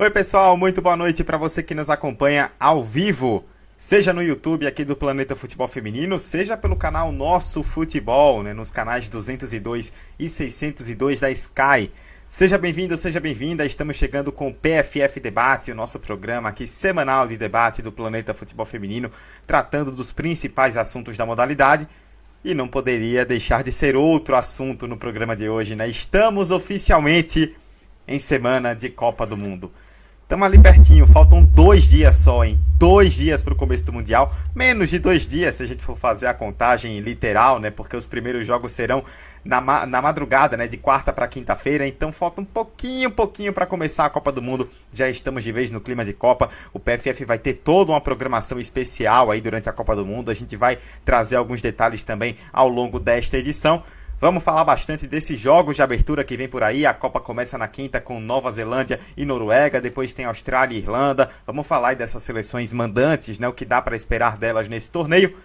Oi, pessoal, muito boa noite para você que nos acompanha ao vivo, seja no YouTube aqui do Planeta Futebol Feminino, seja pelo canal Nosso Futebol, né, nos canais 202 e 602 da Sky. Seja bem-vindo, seja bem-vinda. Estamos chegando com o PFF Debate, o nosso programa aqui semanal de debate do Planeta Futebol Feminino, tratando dos principais assuntos da modalidade. E não poderia deixar de ser outro assunto no programa de hoje, né? Estamos oficialmente em semana de Copa do Mundo. Estamos ali pertinho, faltam dois dias só, hein? Dois dias para o começo do Mundial. Menos de dois dias, se a gente for fazer a contagem literal, né? Porque os primeiros jogos serão na, ma na madrugada, né? De quarta para quinta-feira. Então falta um pouquinho, pouquinho para começar a Copa do Mundo. Já estamos de vez no clima de Copa. O PFF vai ter toda uma programação especial aí durante a Copa do Mundo. A gente vai trazer alguns detalhes também ao longo desta edição. Vamos falar bastante desses jogos de abertura que vem por aí. A Copa começa na quinta com Nova Zelândia e Noruega, depois tem Austrália e Irlanda. Vamos falar dessas seleções mandantes, né? O que dá para esperar delas nesse torneio.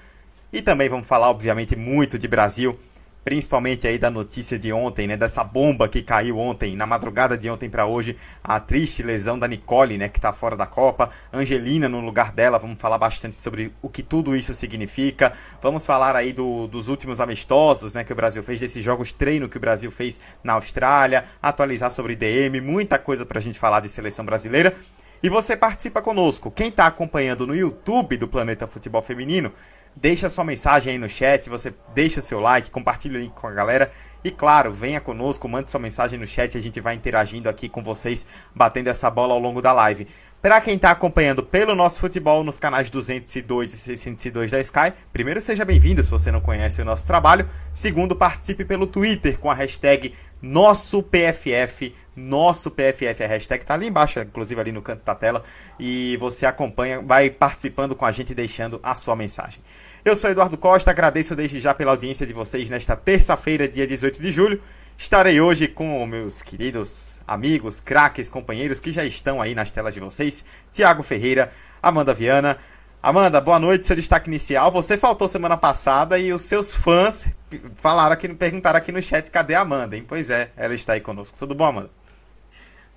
E também vamos falar, obviamente, muito de Brasil principalmente aí da notícia de ontem, né, dessa bomba que caiu ontem, na madrugada de ontem para hoje, a triste lesão da Nicole, né, que está fora da Copa, Angelina no lugar dela, vamos falar bastante sobre o que tudo isso significa, vamos falar aí do, dos últimos amistosos, né, que o Brasil fez, desses jogos treino que o Brasil fez na Austrália, atualizar sobre DM, muita coisa para a gente falar de seleção brasileira, e você participa conosco, quem está acompanhando no YouTube do Planeta Futebol Feminino, Deixa sua mensagem aí no chat, você deixa o seu like, compartilha o link com a galera. E claro, venha conosco, mande sua mensagem no chat, a gente vai interagindo aqui com vocês, batendo essa bola ao longo da live. Para quem está acompanhando pelo nosso futebol nos canais 202 e 602 da Sky, primeiro seja bem-vindo se você não conhece o nosso trabalho. Segundo, participe pelo Twitter com a hashtag nosso PFF, nosso PFF, a hashtag tá ali embaixo, inclusive ali no canto da tela, e você acompanha, vai participando com a gente, deixando a sua mensagem. Eu sou Eduardo Costa, agradeço desde já pela audiência de vocês nesta terça-feira, dia 18 de julho. Estarei hoje com meus queridos amigos, craques, companheiros que já estão aí nas telas de vocês, Tiago Ferreira, Amanda Viana, Amanda, boa noite, seu destaque inicial. Você faltou semana passada e os seus fãs falaram aqui, perguntaram aqui no chat cadê a Amanda, hein? Pois é, ela está aí conosco. Tudo bom, Amanda?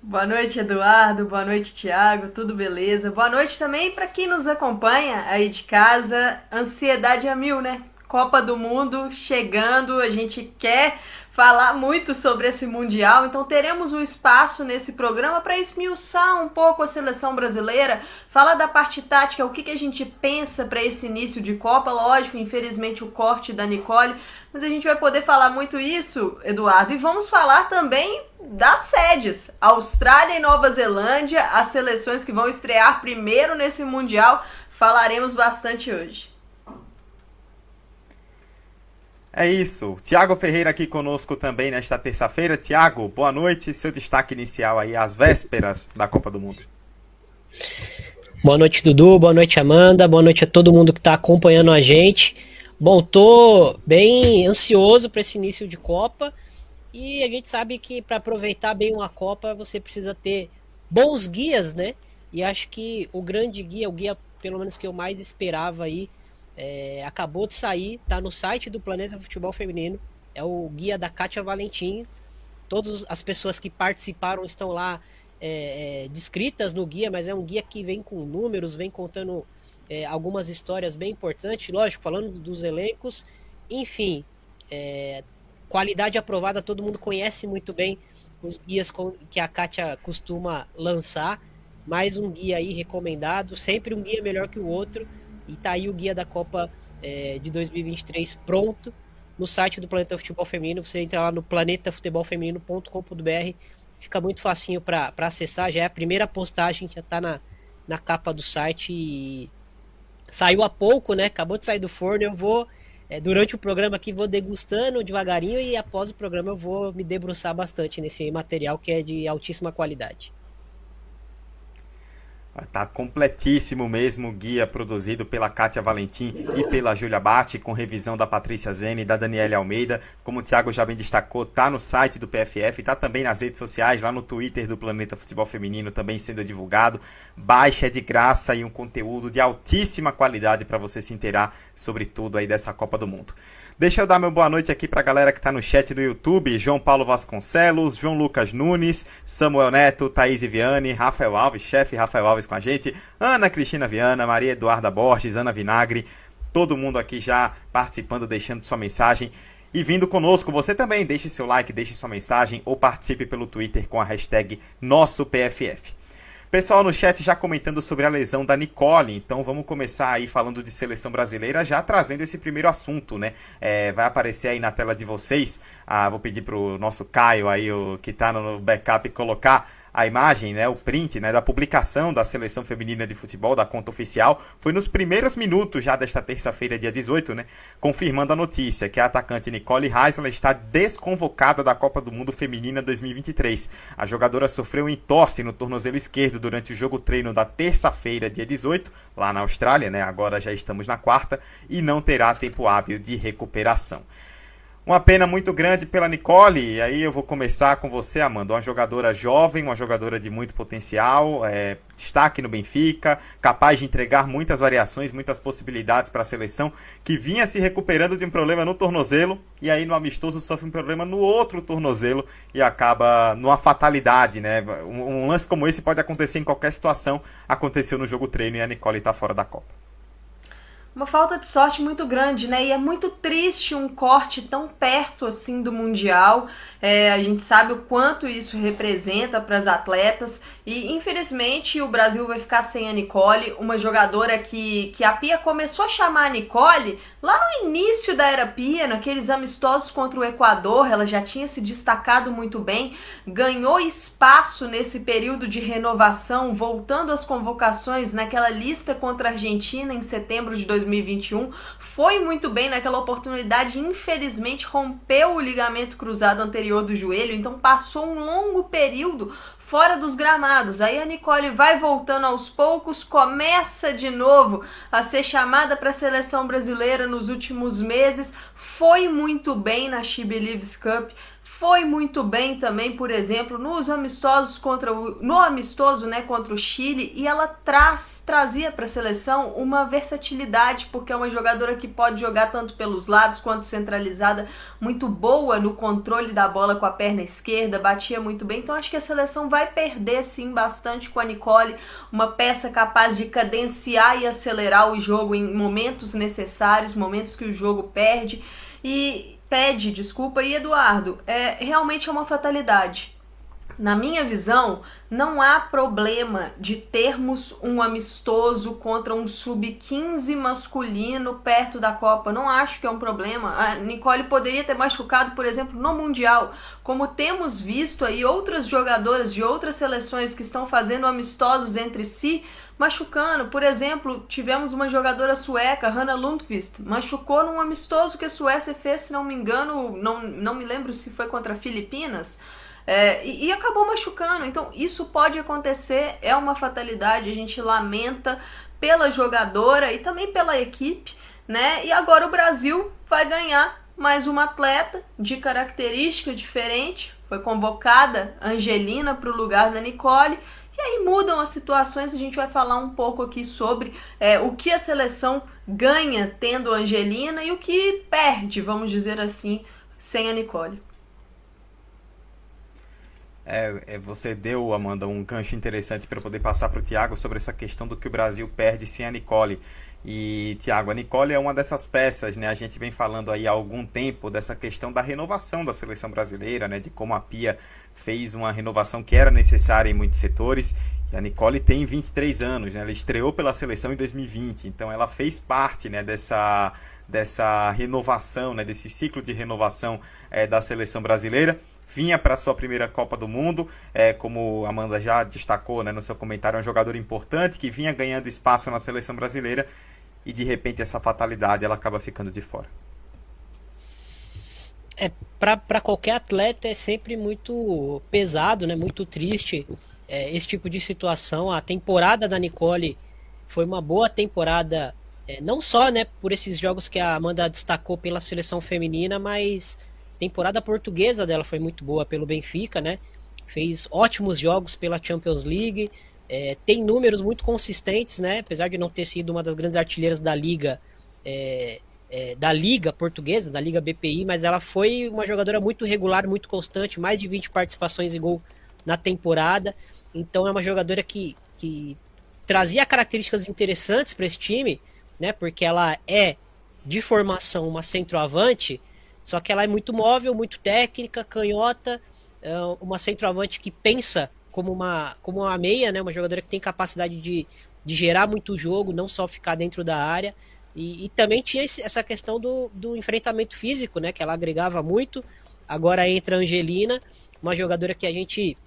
Boa noite, Eduardo. Boa noite, Tiago. Tudo beleza? Boa noite também para quem nos acompanha aí de casa. Ansiedade a mil, né? Copa do Mundo chegando, a gente quer falar muito sobre esse Mundial, então teremos um espaço nesse programa para esmiuçar um pouco a seleção brasileira, falar da parte tática, o que, que a gente pensa para esse início de Copa. Lógico, infelizmente, o corte da Nicole, mas a gente vai poder falar muito isso, Eduardo, e vamos falar também das sedes: Austrália e Nova Zelândia, as seleções que vão estrear primeiro nesse Mundial. Falaremos bastante hoje. É isso. Tiago Ferreira aqui conosco também nesta terça-feira. Tiago, boa noite. Seu destaque inicial aí às vésperas da Copa do Mundo. Boa noite, Dudu. Boa noite, Amanda. Boa noite a todo mundo que está acompanhando a gente. Bom, tô bem ansioso para esse início de Copa. E a gente sabe que para aproveitar bem uma Copa você precisa ter bons guias, né? E acho que o grande guia, o guia pelo menos que eu mais esperava aí, é, acabou de sair, tá no site do Planeta Futebol Feminino. É o guia da Kátia Valentim. Todas as pessoas que participaram estão lá é, é, descritas no guia, mas é um guia que vem com números, vem contando é, algumas histórias bem importantes, lógico, falando dos elencos. Enfim, é, qualidade aprovada, todo mundo conhece muito bem os guias que a Kátia costuma lançar. Mais um guia aí recomendado, sempre um guia melhor que o outro. E tá aí o guia da Copa é, de 2023 pronto no site do Planeta Futebol Feminino. Você entra lá no planetafutebolfeminino.com.br. Fica muito facinho para acessar. Já é a primeira postagem, já tá na, na capa do site. E saiu há pouco, né? Acabou de sair do forno. Eu vou, é, durante o programa aqui, vou degustando devagarinho. E após o programa, eu vou me debruçar bastante nesse material que é de altíssima qualidade. Tá completíssimo mesmo o guia produzido pela Kátia Valentim e pela Júlia Bate, com revisão da Patrícia Zene e da Daniela Almeida. Como o Thiago já bem destacou, tá no site do PFF, tá também nas redes sociais, lá no Twitter do Planeta Futebol Feminino também sendo divulgado. Baixa é de graça e um conteúdo de altíssima qualidade para você se inteirar sobre tudo aí dessa Copa do Mundo. Deixa eu dar meu boa noite aqui pra galera que tá no chat do YouTube. João Paulo Vasconcelos, João Lucas Nunes, Samuel Neto, Thaís Viane, Rafael Alves, chefe Rafael Alves com a gente, Ana Cristina Viana, Maria Eduarda Borges, Ana Vinagre, todo mundo aqui já participando, deixando sua mensagem e vindo conosco. Você também deixe seu like, deixe sua mensagem ou participe pelo Twitter com a hashtag NossoPFF. Pessoal no chat já comentando sobre a lesão da Nicole, então vamos começar aí falando de seleção brasileira, já trazendo esse primeiro assunto, né? É, vai aparecer aí na tela de vocês. Ah, vou pedir pro nosso Caio aí, o, que tá no backup, colocar a imagem, né, o print né, da publicação da seleção feminina de futebol da conta oficial foi nos primeiros minutos já desta terça-feira, dia 18, né, confirmando a notícia que a atacante Nicole Heisler está desconvocada da Copa do Mundo Feminina 2023. A jogadora sofreu entorse no tornozelo esquerdo durante o jogo treino da terça-feira, dia 18, lá na Austrália, né, agora já estamos na quarta, e não terá tempo hábil de recuperação. Uma pena muito grande pela Nicole. E aí eu vou começar com você, Amanda. Uma jogadora jovem, uma jogadora de muito potencial, é, destaque no Benfica, capaz de entregar muitas variações, muitas possibilidades para a seleção, que vinha se recuperando de um problema no tornozelo e aí no amistoso sofre um problema no outro tornozelo e acaba numa fatalidade, né? Um, um lance como esse pode acontecer em qualquer situação. Aconteceu no jogo treino e a Nicole está fora da Copa uma falta de sorte muito grande, né? E é muito triste um corte tão perto assim do Mundial. É, a gente sabe o quanto isso representa para as atletas. E infelizmente o Brasil vai ficar sem a Nicole, uma jogadora que, que a Pia começou a chamar a Nicole lá no início da era Pia, naqueles amistosos contra o Equador. Ela já tinha se destacado muito bem, ganhou espaço nesse período de renovação, voltando às convocações naquela lista contra a Argentina em setembro de 2020. 2021. Foi muito bem naquela oportunidade, infelizmente rompeu o ligamento cruzado anterior do joelho, então passou um longo período fora dos gramados. Aí a Nicole vai voltando aos poucos, começa de novo a ser chamada para a seleção brasileira nos últimos meses. Foi muito bem na She Believes Cup, foi muito bem também, por exemplo, nos amistosos contra o no amistoso, né, contra o Chile, e ela traz trazia para a seleção uma versatilidade, porque é uma jogadora que pode jogar tanto pelos lados quanto centralizada, muito boa no controle da bola com a perna esquerda, batia muito bem. Então acho que a seleção vai perder sim bastante com a Nicole, uma peça capaz de cadenciar e acelerar o jogo em momentos necessários, momentos que o jogo perde. E pede desculpa e Eduardo, é realmente é uma fatalidade. Na minha visão, não há problema de termos um amistoso contra um sub-15 masculino perto da Copa. Não acho que é um problema. A Nicole poderia ter machucado, por exemplo, no Mundial. Como temos visto aí outras jogadoras de outras seleções que estão fazendo amistosos entre si, machucando. Por exemplo, tivemos uma jogadora sueca, Hanna Lundqvist, machucou num amistoso que a Suécia fez, se não me engano, não, não me lembro se foi contra Filipinas. É, e, e, acabou machucando. Então, isso pode acontecer, é uma fatalidade, a gente lamenta pela jogadora e também pela equipe, né? E agora o Brasil vai ganhar mais uma atleta de característica diferente. Foi convocada Angelina para o lugar da Nicole. E aí mudam as situações, a gente vai falar um pouco aqui sobre é, o que a seleção ganha tendo a Angelina e o que perde, vamos dizer assim, sem a Nicole. É, é, você deu, Amanda, um gancho interessante para poder passar para o Tiago sobre essa questão do que o Brasil perde sem a Nicole. E, Tiago, a Nicole é uma dessas peças, né? A gente vem falando aí há algum tempo dessa questão da renovação da seleção brasileira, né? De como a Pia fez uma renovação que era necessária em muitos setores. E a Nicole tem 23 anos, né? Ela estreou pela seleção em 2020, então ela fez parte, né, dessa, dessa renovação, né, desse ciclo de renovação é, da seleção brasileira vinha para sua primeira Copa do Mundo, é, como Amanda já destacou né, no seu comentário, é um jogador importante que vinha ganhando espaço na seleção brasileira e de repente essa fatalidade ela acaba ficando de fora. É, para qualquer atleta é sempre muito pesado, né, muito triste é, esse tipo de situação. A temporada da Nicole foi uma boa temporada, é, não só né, por esses jogos que a Amanda destacou pela seleção feminina, mas temporada portuguesa dela foi muito boa pelo Benfica, né? Fez ótimos jogos pela Champions League, é, tem números muito consistentes, né? Apesar de não ter sido uma das grandes artilheiras da liga, é, é, da Liga Portuguesa, da Liga BPI, mas ela foi uma jogadora muito regular, muito constante, mais de 20 participações em gol na temporada. Então é uma jogadora que, que trazia características interessantes para esse time, né? Porque ela é de formação uma centroavante, só que ela é muito móvel, muito técnica, canhota, é uma centroavante que pensa como uma, como uma meia, né? Uma jogadora que tem capacidade de, de gerar muito jogo, não só ficar dentro da área. E, e também tinha essa questão do, do enfrentamento físico, né? Que ela agregava muito. Agora entra a Angelina, uma jogadora que a gente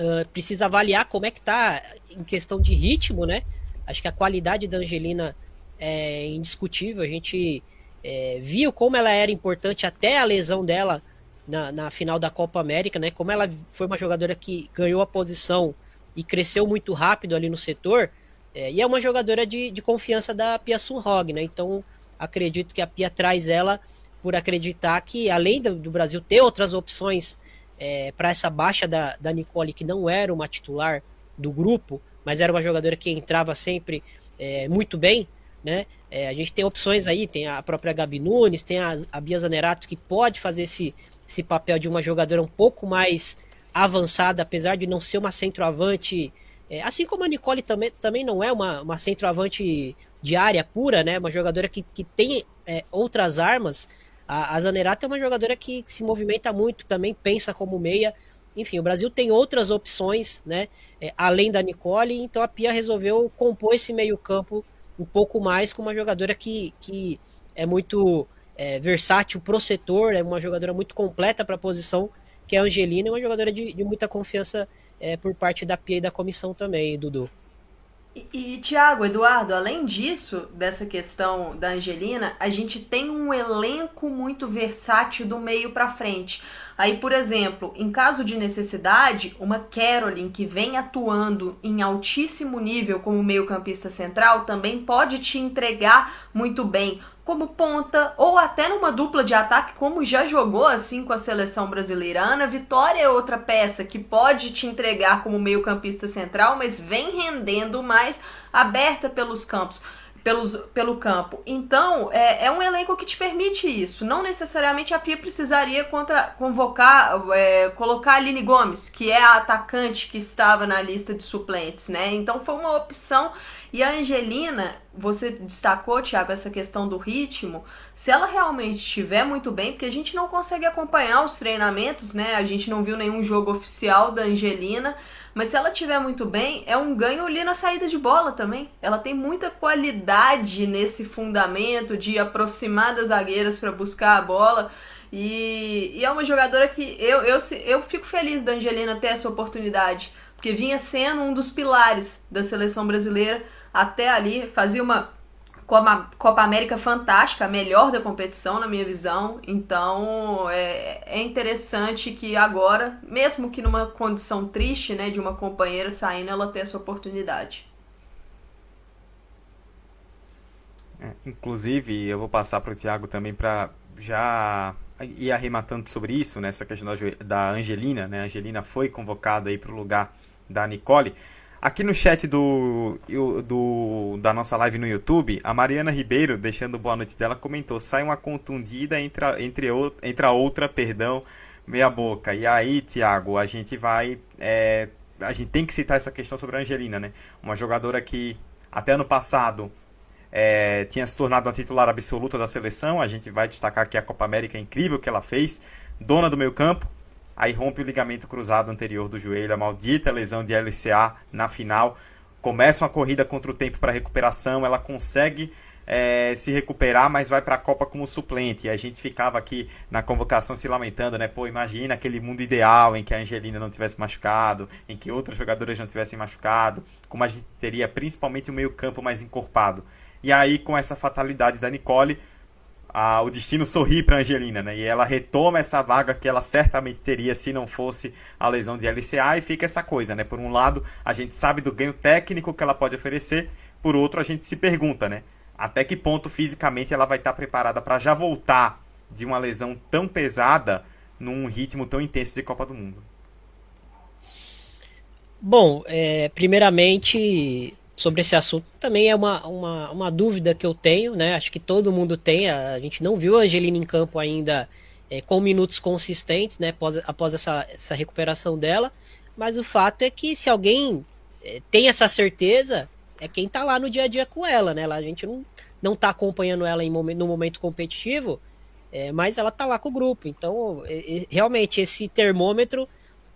uh, precisa avaliar como é que tá em questão de ritmo, né? Acho que a qualidade da Angelina é indiscutível. A gente é, viu como ela era importante até a lesão dela na, na final da Copa América, né? Como ela foi uma jogadora que ganhou a posição e cresceu muito rápido ali no setor. É, e é uma jogadora de, de confiança da Pia Sunhog, né? Então acredito que a Pia traz ela por acreditar que, além do, do Brasil ter outras opções é, para essa baixa da, da Nicole, que não era uma titular do grupo, mas era uma jogadora que entrava sempre é, muito bem, né? É, a gente tem opções aí, tem a própria Gabi Nunes, tem a, a Bia Zanerato, que pode fazer esse, esse papel de uma jogadora um pouco mais avançada, apesar de não ser uma centroavante é, assim como a Nicole também, também não é uma, uma centroavante de área pura, né? Uma jogadora que, que tem é, outras armas. A, a Zanerato é uma jogadora que, que, se movimenta muito, também pensa como meia. Enfim, o Brasil tem outras opções, né? É, além da Nicole, então a Pia resolveu compor esse meio-campo um pouco mais com uma jogadora que, que é muito é, versátil pro setor, é uma jogadora muito completa para a posição, que é a Angelina, é uma jogadora de, de muita confiança é, por parte da Pia e da comissão também, Dudu. E, e Tiago, Eduardo, além disso, dessa questão da Angelina, a gente tem um elenco muito versátil do meio para frente. Aí, por exemplo, em caso de necessidade, uma Caroline que vem atuando em altíssimo nível como meio-campista central também pode te entregar muito bem como ponta ou até numa dupla de ataque, como já jogou assim com a seleção brasileira. Ana Vitória é outra peça que pode te entregar como meio-campista central, mas vem rendendo mais aberta pelos campos pelos, pelo campo. Então, é, é um elenco que te permite isso. Não necessariamente a Pia precisaria contra, convocar, é, colocar a Aline Gomes, que é a atacante que estava na lista de suplentes, né? Então foi uma opção. E a Angelina, você destacou, Thiago, essa questão do ritmo. Se ela realmente estiver muito bem, porque a gente não consegue acompanhar os treinamentos, né? A gente não viu nenhum jogo oficial da Angelina. Mas se ela tiver muito bem, é um ganho ali na saída de bola também. Ela tem muita qualidade nesse fundamento de aproximar das zagueiras para buscar a bola. E, e, é uma jogadora que eu, eu, eu fico feliz da Angelina ter essa oportunidade, porque vinha sendo um dos pilares da seleção brasileira até ali, fazia uma Copa, Copa América fantástica, a melhor da competição, na minha visão. Então é, é interessante que agora, mesmo que numa condição triste, né, de uma companheira saindo, ela ter essa oportunidade. É, inclusive, eu vou passar para o Thiago também para já ir arrematando sobre isso, né, questão da, da Angelina. Né? A Angelina foi convocada aí para o lugar da Nicole. Aqui no chat do, do, da nossa live no YouTube, a Mariana Ribeiro, deixando boa noite dela, comentou: sai uma contundida entre a, entre, entre a outra, perdão, meia boca. E aí, Thiago, a gente vai. É, a gente tem que citar essa questão sobre a Angelina, né? Uma jogadora que até ano passado é, tinha se tornado a titular absoluta da seleção. A gente vai destacar aqui a Copa América incrível que ela fez, dona do meio campo aí rompe o ligamento cruzado anterior do joelho, a maldita lesão de LCA na final. Começa uma corrida contra o tempo para recuperação, ela consegue é, se recuperar, mas vai para a Copa como suplente. E a gente ficava aqui na convocação se lamentando, né? Pô, imagina aquele mundo ideal em que a Angelina não tivesse machucado, em que outras jogadoras não tivessem machucado, como a gente teria principalmente o meio-campo mais encorpado. E aí, com essa fatalidade da Nicole, a, o destino sorri para Angelina, né? E ela retoma essa vaga que ela certamente teria se não fosse a lesão de LCA e fica essa coisa, né? Por um lado, a gente sabe do ganho técnico que ela pode oferecer, por outro, a gente se pergunta, né? Até que ponto fisicamente ela vai estar preparada para já voltar de uma lesão tão pesada num ritmo tão intenso de Copa do Mundo? Bom, é, primeiramente sobre esse assunto também é uma, uma, uma dúvida que eu tenho, né? Acho que todo mundo tem. A, gente não viu a Angelina em campo ainda é, com minutos consistentes, né? Após, após essa, essa recuperação dela. Mas o fato é que se alguém é, tem essa certeza, é quem tá lá no dia a dia com ela, né? A gente não, não tá acompanhando ela em momento, no momento competitivo, é, mas ela tá lá com o grupo. Então, é, realmente, esse termômetro,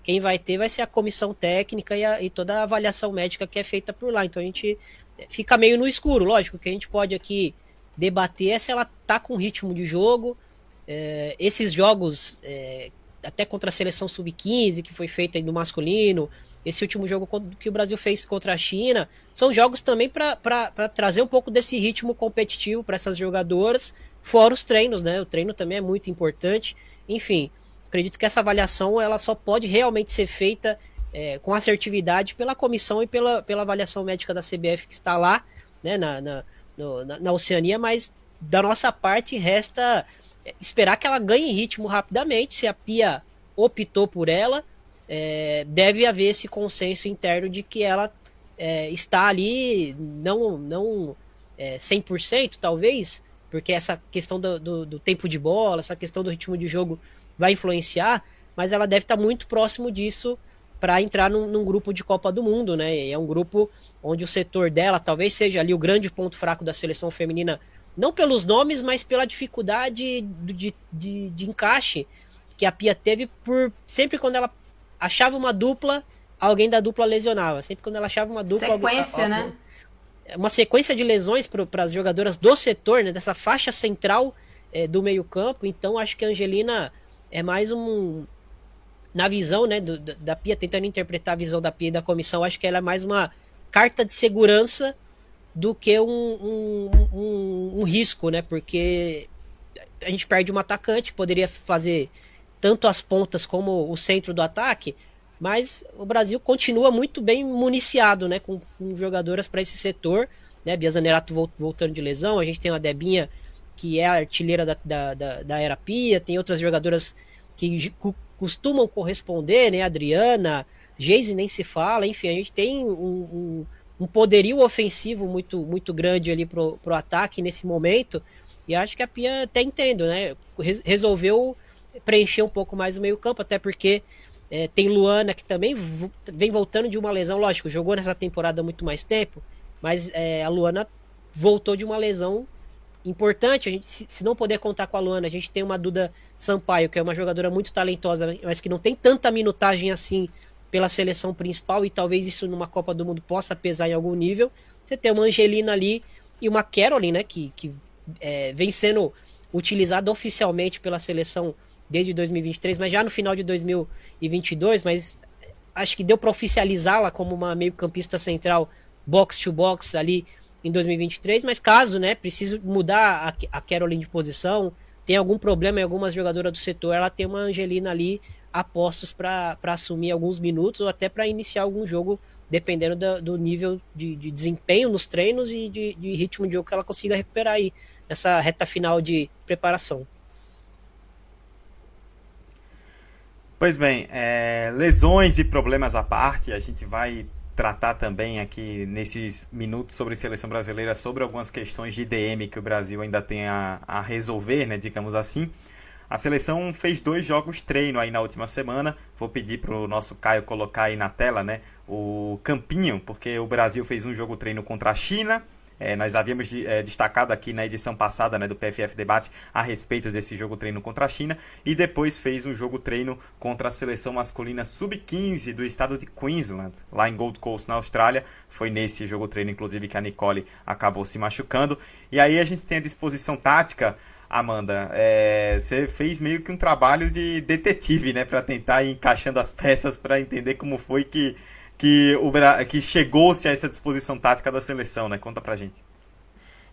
quem vai ter vai ser a comissão técnica e, a, e, toda a avaliação médica que é feita por lá. Então a gente é, fica meio no escuro. Lógico que a gente pode aqui debater é se ela tá com ritmo de jogo. É, esses jogos, é, até contra a seleção sub-15, que foi feita no masculino, esse último jogo que o Brasil fez contra a China, são jogos também para trazer um pouco desse ritmo competitivo para essas jogadoras, fora os treinos, né? O treino também é muito importante. Enfim, acredito que essa avaliação ela só pode realmente ser feita é, com assertividade pela comissão e pela, pela avaliação médica da CBF que está lá, né, na, na, no, na, na Oceania, mas da nossa parte resta esperar que ela ganhe ritmo rapidamente. Se a Pia optou por ela, é, deve haver esse consenso interno de que ela é, está ali, não, não é, 100% talvez, porque essa questão do, do, do, tempo de bola, essa questão do ritmo de jogo vai influenciar, mas ela deve estar muito próximo disso para entrar num, num, grupo de Copa do Mundo, né? É um grupo onde o setor dela talvez seja ali o grande ponto fraco da seleção feminina, não pelos nomes, mas pela dificuldade de, de, de, de encaixe que a Pia teve por sempre quando ela achava uma dupla, alguém da dupla lesionava. Sempre quando ela achava uma dupla. Sequência, alguém, né? Uma sequência de lesões para as jogadoras do setor, né? Dessa faixa central é, do meio-campo. Então acho que a Angelina é mais um. Na visão né, do, da Pia, tentando interpretar a visão da Pia e da comissão, acho que ela é mais uma carta de segurança do que um, um, um, um risco, né? Porque a gente perde um atacante, poderia fazer tanto as pontas como o centro do ataque, mas o Brasil continua muito bem municiado, né, com, com jogadoras para esse setor, né, Bia Zanerato voltando de lesão, a gente tem uma Debinha que é a artilheira da, da, da, da Era Pia, tem outras jogadoras que costumam corresponder, né, Adriana, Geise nem se fala, enfim, a gente tem um, um, um poderio ofensivo muito, muito grande ali pro, pro ataque nesse momento, e acho que a Pia até entendo, né, resolveu preencher um pouco mais o meio-campo, até porque é, tem Luana que também vem voltando de uma lesão, lógico, jogou nessa temporada muito mais tempo, mas é, a Luana voltou de uma lesão importante. A gente, se, não puder contar com a Luana, a gente tem uma Duda Sampaio, que é uma jogadora muito talentosa, mas que não tem tanta minutagem assim pela seleção principal, e talvez isso numa Copa do Mundo possa pesar em algum nível. Você tem uma Angelina ali e uma Caroline, né, que, que é, vem sendo utilizada oficialmente pela seleção desde 2023, mas já no final de 2022, mas acho que deu para oficializá-la como uma meio-campista central box to box ali em 2023, mas caso, né, precise mudar a, a Caroline de posição, tem algum problema em algumas jogadoras do setor, ela tem uma Angelina ali a postos para assumir alguns minutos ou até para iniciar algum jogo, dependendo do, do nível de, de, desempenho nos treinos e de, de ritmo de jogo que ela consiga recuperar aí nessa reta final de preparação. Pois bem, é, lesões e problemas à parte, a gente vai tratar também aqui nesses minutos sobre seleção brasileira sobre algumas questões de DM que o Brasil ainda tem a, a resolver, né, digamos assim. A seleção fez dois jogos treino aí na última semana. Vou pedir para o nosso Caio colocar aí na tela, né, o campinho, porque o Brasil fez um jogo treino contra a China é, nós havíamos é, destacado aqui na edição passada né, do PFF Debate a respeito desse jogo treino contra a China e depois fez um jogo treino contra a seleção masculina sub-15 do estado de Queensland, lá em Gold Coast, na Austrália. Foi nesse jogo treino, inclusive, que a Nicole acabou se machucando. E aí a gente tem a disposição tática Amanda, é, você fez meio que um trabalho de detetive, né, para tentar ir encaixando as peças para entender como foi que que, o, que chegou-se a essa disposição tática da seleção, né? Conta pra gente.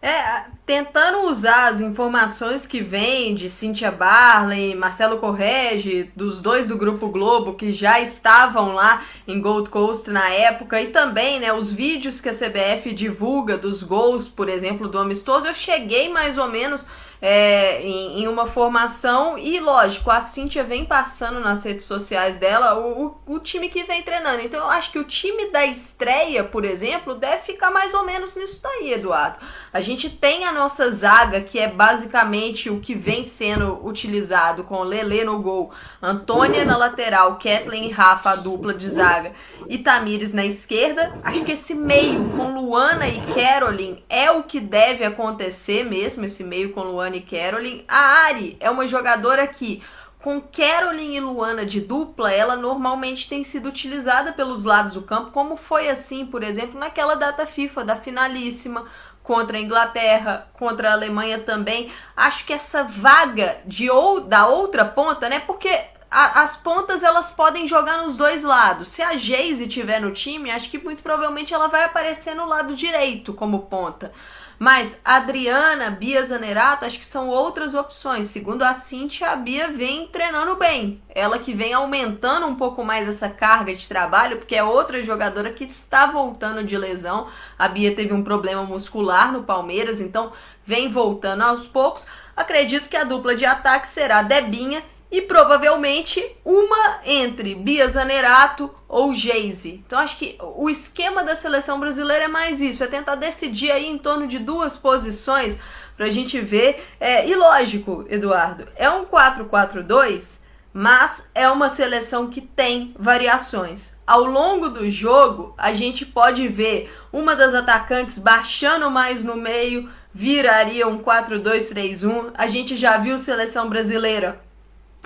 É, tentando usar as informações que vem de Cynthia Barley, Marcelo Correge, dos dois do Grupo Globo que já estavam lá em Gold Coast na época, e também né, os vídeos que a CBF divulga dos gols, por exemplo, do amistoso, eu cheguei mais ou menos é, em, em, uma formação. E lógico, a Cíntia vem passando nas redes sociais dela o, o, o, time que vem treinando. Então eu acho que o time da estreia, por exemplo, deve ficar mais ou menos nisso daí, Eduardo. A gente tem a nossa zaga, que é basicamente o que vem sendo utilizado com Lele no gol, Antônia na lateral, Kathleen e Rafa, a dupla de zaga, e Tamires na esquerda. Acho que esse meio com Luana e Caroline é o que deve acontecer mesmo, esse meio com Luana e Caroline. A Ari é uma jogadora que, com Caroline e Luana de dupla, ela normalmente tem sido utilizada pelos lados do campo, como foi assim, por exemplo, naquela data FIFA da finalíssima contra a Inglaterra, contra a Alemanha também. Acho que essa vaga de ou da outra ponta, né? Porque a, as pontas elas podem jogar nos dois lados. Se a Geise tiver no time, acho que muito provavelmente ela vai aparecer no lado direito como ponta. Mas Adriana, Bia Zanerato, acho que são outras opções. Segundo a Cintia, a Bia vem treinando bem. Ela que vem aumentando um pouco mais essa carga de trabalho, porque é outra jogadora que está voltando de lesão. A Bia teve um problema muscular no Palmeiras, então vem voltando aos poucos. Acredito que a dupla de ataque será Debinha e provavelmente uma entre Bia Zanerato ou Geise. Então acho que o esquema da seleção brasileira é mais isso, é tentar decidir aí em torno de duas posições para a gente ver. É, e lógico, Eduardo, é um 4-4-2, mas é uma seleção que tem variações. Ao longo do jogo, a gente pode ver uma das atacantes baixando mais no meio, viraria um 4-2-3-1. A gente já viu seleção brasileira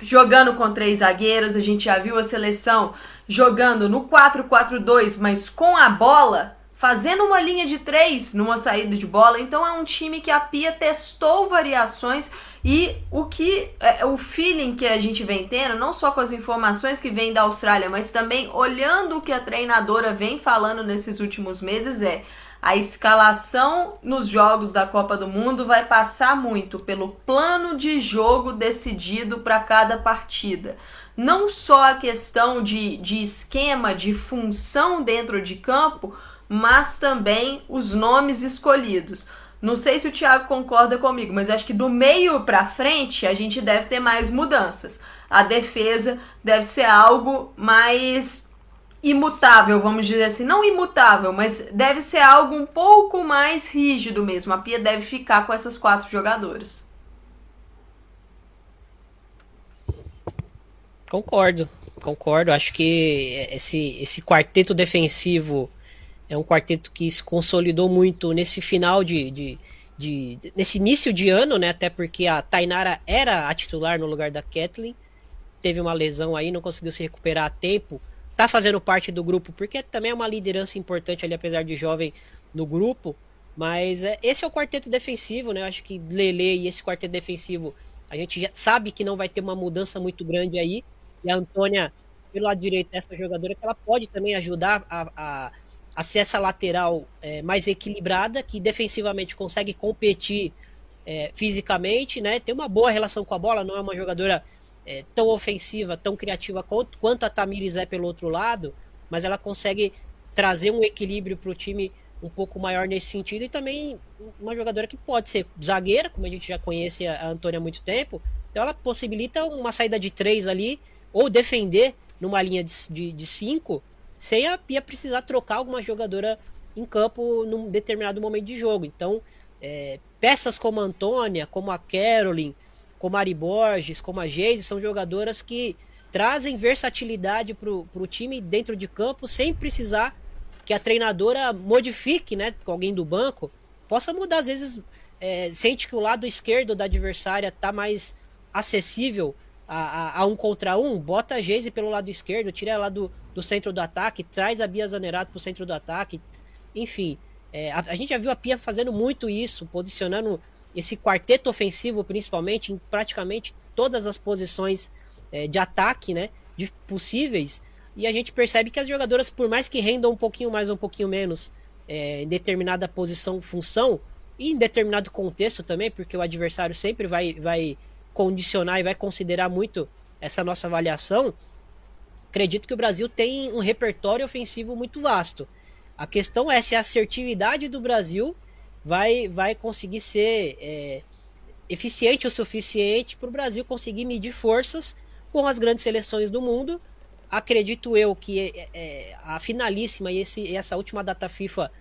jogando com três zagueiras, a gente já viu a seleção jogando no 4-4-2, mas com a bola, fazendo uma linha de três numa saída de bola. Então é um time que a Pia testou variações e o que é, o feeling que a gente vem tendo, não só com as informações que vêm da Austrália, mas também olhando o que a treinadora vem falando nesses últimos meses é a escalação nos jogos da Copa do Mundo vai passar muito pelo plano de jogo decidido para cada partida. Não só a questão de, de esquema, de função dentro de campo, mas também os nomes escolhidos. Não sei se o Thiago concorda comigo, mas acho que do meio para frente a gente deve ter mais mudanças. A defesa deve ser algo mais imutável, vamos dizer assim, não imutável, mas deve ser algo um pouco mais rígido mesmo. A Pia deve ficar com essas quatro jogadoras. Concordo, concordo. Acho que esse, esse quarteto defensivo é um quarteto que se consolidou muito nesse final de, de, de, nesse início de ano, né? Até porque a Tainara era a titular no lugar da Kathleen, teve uma lesão aí, não conseguiu se recuperar a tempo tá fazendo parte do grupo, porque também é uma liderança importante ali, apesar de jovem, no grupo. Mas é, esse é o quarteto defensivo, né? Eu acho que Lele e esse quarteto defensivo, a gente já sabe que não vai ter uma mudança muito grande aí. E a Antônia, pelo lado direito, é essa jogadora que ela pode também ajudar a, a, a ser essa lateral é, mais equilibrada, que defensivamente consegue competir é, fisicamente, né? Tem uma boa relação com a bola, não é uma jogadora é, tão ofensiva, tão criativa quanto, quanto a Tamires é pelo outro lado, mas ela consegue trazer um equilíbrio para o time um pouco maior nesse sentido e também uma jogadora que pode ser zagueira, como a gente já conhece a Antônia há muito tempo, então ela possibilita uma saída de três ali ou defender numa linha de, de, de cinco sem a Pia precisar trocar alguma jogadora em campo num determinado momento de jogo. Então, é, peças como a Antônia, como a Caroline, como a Ari Borges, como a Geise, são jogadoras que trazem versatilidade para o time dentro de campo sem precisar que a treinadora modifique, né, com alguém do banco, possa mudar. Às vezes é, sente que o lado esquerdo da adversária está mais acessível a, a, a, um contra um, bota a Geise pelo lado esquerdo, tira ela do, do centro do ataque, traz a Bia Zanerato para o centro do ataque. Enfim, é, a, a, gente já viu a Pia fazendo muito isso, posicionando esse quarteto ofensivo, principalmente, em praticamente todas as posições é, de ataque, né? De possíveis. E a gente percebe que as jogadoras, por mais que rendam um pouquinho mais ou um pouquinho menos é, em determinada posição, função, e em determinado contexto também, porque o adversário sempre vai, vai condicionar e vai considerar muito essa nossa avaliação, acredito que o Brasil tem um repertório ofensivo muito vasto. A questão é se a assertividade do Brasil vai, vai conseguir ser é, eficiente o suficiente para o Brasil conseguir medir forças com as grandes seleções do mundo. Acredito eu que é, é, a finalíssima e esse, essa última data FIFA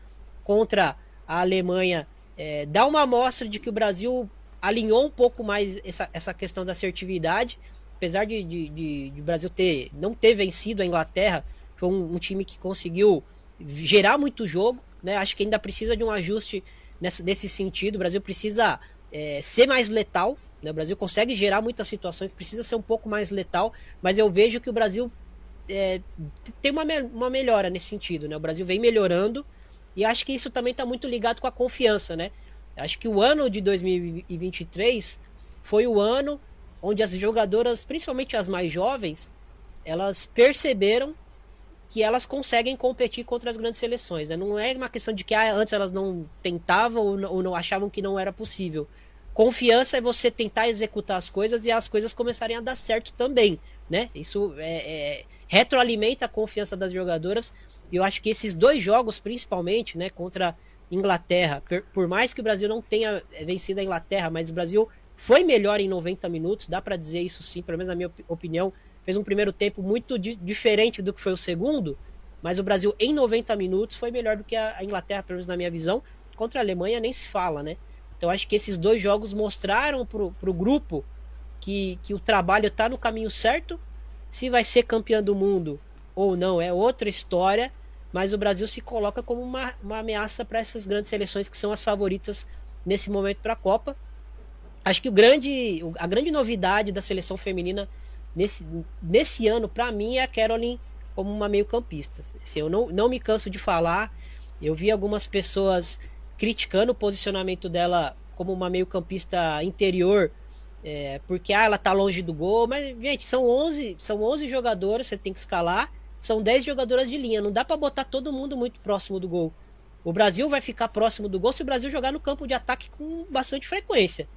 contra a Alemanha é, dá uma amostra de que o Brasil alinhou um pouco mais essa, essa questão da assertividade. Apesar de, de, de, de o Brasil ter, não ter vencido a Inglaterra, foi um, um, time que conseguiu gerar muito jogo. Né? Acho que ainda precisa de um ajuste nessa, nesse sentido. O Brasil precisa é, ser mais letal. Né? O Brasil consegue gerar muitas situações, precisa ser um pouco mais letal, mas eu vejo que o Brasil é, tem uma, uma melhora nesse sentido. Né? O Brasil vem melhorando e acho que isso também está muito ligado com a confiança. Né? Acho que o ano de 2023 foi o ano onde as jogadoras, principalmente as mais jovens, elas perceberam que elas conseguem competir contra as grandes seleções. Né? Não é uma questão de que ah, antes elas não tentavam ou não, ou não achavam que não era possível. Confiança é você tentar executar as coisas e as coisas começarem a dar certo também, né? Isso é, é, retroalimenta a confiança das jogadoras. E eu acho que esses dois jogos, principalmente, né, contra Inglaterra, por, por mais que o Brasil não tenha vencido a Inglaterra, mas o Brasil foi melhor em 90 minutos, dá para dizer isso sim, pelo menos na minha opinião, fez um primeiro tempo muito di diferente do que foi o segundo, mas o Brasil em 90 minutos foi melhor do que a Inglaterra, pelo menos na minha visão. Contra a Alemanha nem se fala, né? Então acho que esses dois jogos mostraram pro, pro grupo que, que o trabalho está no caminho certo. Se vai ser campeão do mundo ou não é outra história, mas o Brasil se coloca como uma, uma ameaça para essas grandes seleções que são as favoritas nesse momento para a Copa. Acho que o grande, a grande novidade da seleção feminina nesse, nesse ano, para mim, é a Caroline como uma meio-campista. Assim, eu não, não me canso de falar. Eu vi algumas pessoas criticando o posicionamento dela como uma meio-campista interior, é, porque ah, ela tá longe do gol. Mas, gente, são 11, são 11 jogadores, você tem que escalar. São 10 jogadoras de linha. Não dá para botar todo mundo muito próximo do gol. O Brasil vai ficar próximo do gol se o Brasil jogar no campo de ataque com bastante frequência.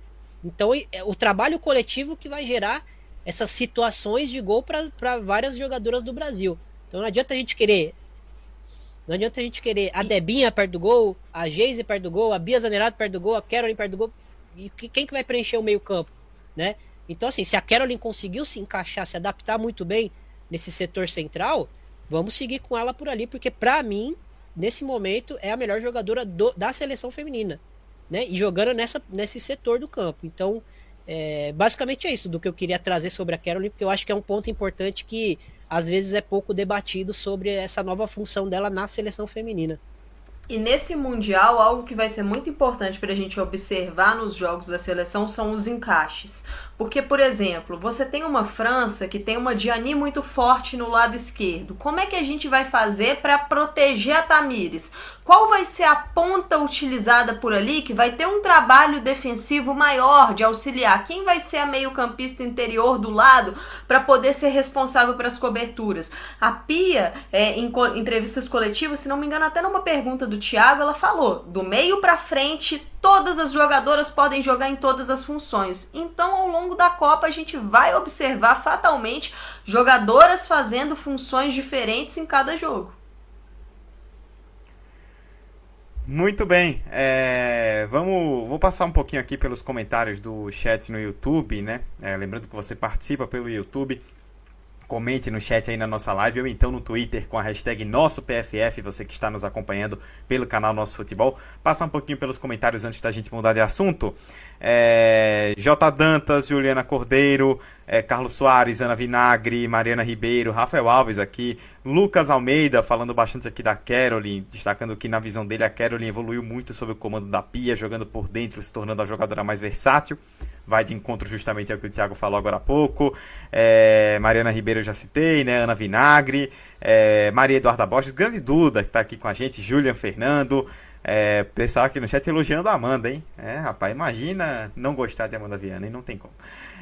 Então, é o trabalho coletivo que vai gerar essas situações de gol para várias jogadoras do Brasil. Então não adianta a gente querer. Não adianta a gente querer a Debinha perto do gol, a Geise perto do gol, a Bia Zanerato perto do gol, a Caroline perto do gol. E quem que vai preencher o meio-campo? Né? Então, assim, se a Caroline conseguiu se encaixar, se adaptar muito bem nesse setor central, vamos seguir com ela por ali, porque para mim, nesse momento, é a melhor jogadora do, da seleção feminina. Né? E jogando nessa, nesse setor do campo. Então, é, basicamente é isso do que eu queria trazer sobre a Caroline, porque eu acho que é um ponto importante que às vezes é pouco debatido sobre essa nova função dela na seleção feminina. E nesse Mundial, algo que vai ser muito importante para a gente observar nos jogos da seleção são os encaixes. Porque, por exemplo, você tem uma França que tem uma Diani muito forte no lado esquerdo. Como é que a gente vai fazer para proteger a Tamires? Qual vai ser a ponta utilizada por ali que vai ter um trabalho defensivo maior de auxiliar? Quem vai ser a meio-campista interior do lado para poder ser responsável pelas coberturas? A Pia, é, em co entrevistas coletivas, se não me engano, até numa pergunta do Thiago, ela falou: do meio para frente, todas as jogadoras podem jogar em todas as funções. Então, ao longo da Copa, a gente vai observar fatalmente jogadoras fazendo funções diferentes em cada jogo. Muito bem, é, vamos, vou passar um pouquinho aqui pelos comentários do chat no YouTube, né? É, lembrando que você participa pelo YouTube, comente no chat aí na nossa live ou então no Twitter com a hashtag NossoPFF, você que está nos acompanhando pelo canal Nosso Futebol. Passa um pouquinho pelos comentários antes da gente mudar de assunto. É, J. Dantas, Juliana Cordeiro, é, Carlos Soares, Ana Vinagre, Mariana Ribeiro, Rafael Alves aqui, Lucas Almeida falando bastante aqui da Caroline, destacando que na visão dele a Caroline evoluiu muito sob o comando da Pia, jogando por dentro, se tornando a jogadora mais versátil. Vai de encontro justamente ao que o Thiago falou agora há pouco. É, Mariana Ribeiro eu já citei, né? Ana Vinagre, é, Maria Eduarda Borges, grande Duda que está aqui com a gente, Julian Fernando, é, pessoal aqui no chat elogiando a Amanda, hein? É, rapaz, imagina não gostar de Amanda Viana, hein? Não tem como.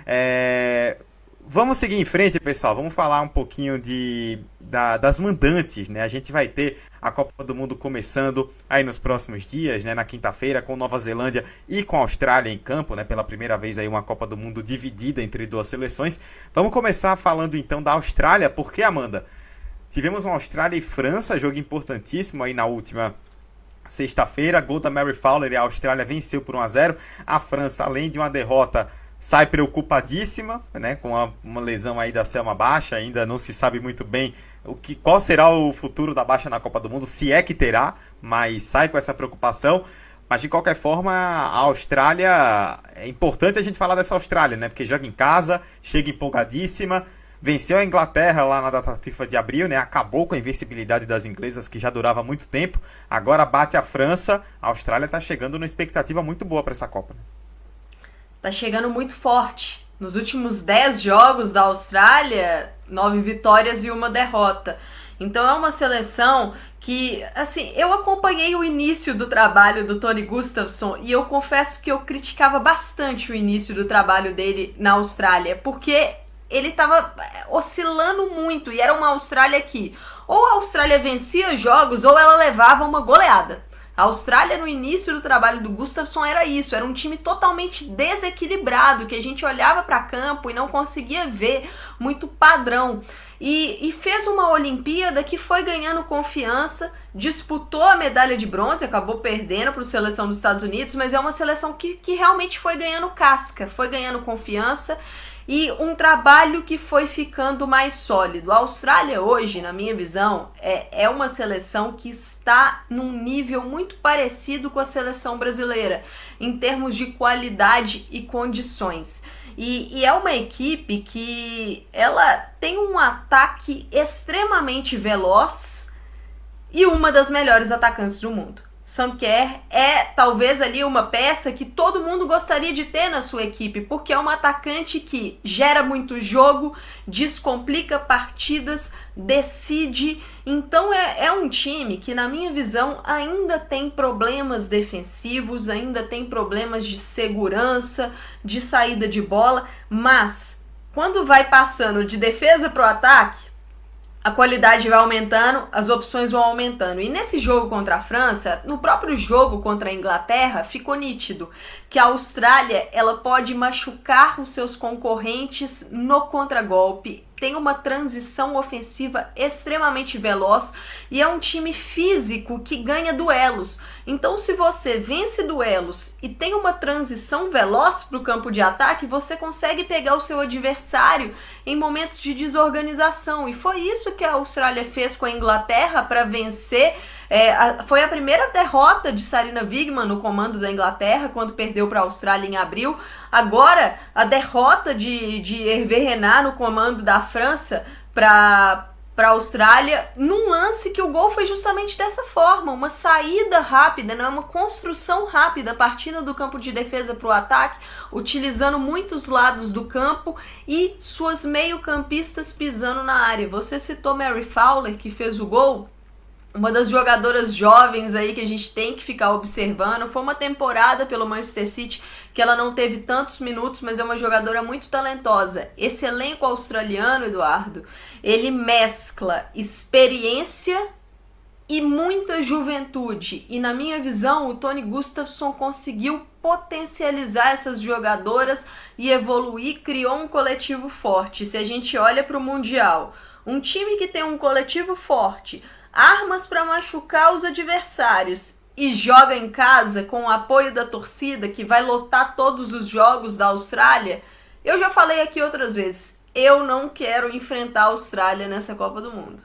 É, vamos seguir em frente, pessoal. Vamos falar um pouquinho de, da, das mandantes, né? A gente vai ter a Copa do Mundo começando aí nos próximos dias, né? Na quinta-feira, com Nova Zelândia e com a Austrália em campo, né? Pela primeira vez aí uma Copa do Mundo dividida entre duas seleções. Vamos começar falando então da Austrália, porque, Amanda, tivemos uma Austrália e França, jogo importantíssimo aí na última sexta-feira, gol da Mary Fowler e a Austrália venceu por 1 a 0. A França, além de uma derrota, sai preocupadíssima, né, com uma, uma lesão aí da Selma Baixa, ainda não se sabe muito bem o que, qual será o futuro da Baixa na Copa do Mundo, se é que terá, mas sai com essa preocupação. Mas de qualquer forma, a Austrália. É importante a gente falar dessa Austrália, né? Porque joga em casa, chega empolgadíssima, venceu a Inglaterra lá na data FIFA de abril, né? Acabou com a invencibilidade das inglesas que já durava muito tempo. Agora bate a França. A Austrália está chegando numa expectativa muito boa para essa Copa. Né? Tá chegando muito forte. Nos últimos 10 jogos da Austrália, nove vitórias e uma derrota. Então é uma seleção que, assim, eu acompanhei o início do trabalho do Tony Gustafsson e eu confesso que eu criticava bastante o início do trabalho dele na Austrália, porque ele estava eh, oscilando muito e era uma Austrália que ou a Austrália vencia jogos ou ela levava uma goleada. A Austrália no início do trabalho do Gustafsson era isso, era um time totalmente desequilibrado, que a gente olhava para campo e não conseguia ver muito padrão. E, e, fez uma Olimpíada que foi ganhando confiança, disputou a medalha de bronze, acabou perdendo para a seleção dos Estados Unidos, mas é uma seleção que, que realmente foi ganhando casca, foi ganhando confiança e um trabalho que foi ficando mais sólido. A Austrália hoje, na minha visão, é, é uma seleção que está num nível muito parecido com a seleção brasileira, em termos de qualidade e condições. E, e, é uma equipe que ela tem um ataque extremamente veloz e uma das melhores atacantes do mundo. Sam Kerr é talvez ali uma peça que todo mundo gostaria de ter na sua equipe, porque é uma atacante que gera muito jogo, descomplica partidas, decide. Então é, é um time que, na minha visão, ainda tem problemas defensivos, ainda tem problemas de segurança, de saída de bola, mas quando vai passando de defesa para o ataque, a qualidade vai aumentando, as opções vão aumentando. E nesse jogo contra a França, no próprio jogo contra a Inglaterra, ficou nítido que a Austrália ela pode machucar os seus concorrentes no contragolpe tem uma transição ofensiva extremamente veloz e é um time físico que ganha duelos. Então, se você vence duelos e tem uma transição veloz para o campo de ataque, você consegue pegar o seu adversário em momentos de desorganização. E foi isso que a Austrália fez com a Inglaterra para vencer é, a, foi a primeira derrota de Sarina Wigman no comando da Inglaterra, quando perdeu para a Austrália em abril. Agora, a derrota de, de Hervé Renard no comando da França para para a Austrália, num lance que o gol foi justamente dessa forma, uma saída rápida, né? uma construção rápida, partindo do campo de defesa para o ataque, utilizando muitos lados do campo e suas meio-campistas pisando na área. Você citou Mary Fowler, que fez o gol, uma das jogadoras jovens aí que a gente tem que ficar observando. Foi uma temporada pelo Manchester City que ela não teve tantos minutos, mas é uma jogadora muito talentosa. Esse elenco australiano, Eduardo, ele mescla experiência e muita juventude. E na minha visão, o Tony Gustafsson conseguiu potencializar essas jogadoras e evoluir, criou um coletivo forte. Se a gente olha para o Mundial, um time que tem um coletivo forte, armas para machucar os adversários e joga em casa com o apoio da torcida que vai lotar todos os jogos da Austrália, eu já falei aqui outras vezes, eu não quero enfrentar a Austrália nessa Copa do Mundo.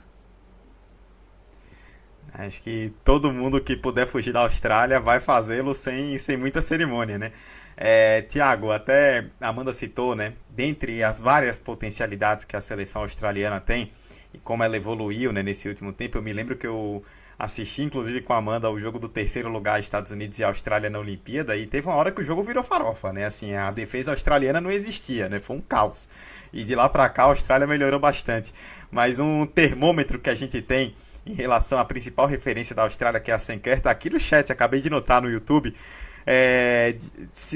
Acho que todo mundo que puder fugir da Austrália vai fazê-lo sem, sem muita cerimônia, né? É, Tiago, até Amanda citou, né? Dentre as várias potencialidades que a seleção australiana tem, e como ela evoluiu né, nesse último tempo. Eu me lembro que eu assisti, inclusive, com a Amanda o jogo do terceiro lugar Estados Unidos e Austrália na Olimpíada e teve uma hora que o jogo virou farofa, né? Assim, a defesa australiana não existia, né? Foi um caos. E de lá para cá a Austrália melhorou bastante. Mas um termômetro que a gente tem em relação à principal referência da Austrália, que é a Senker, tá aqui no chat, acabei de notar no YouTube. É,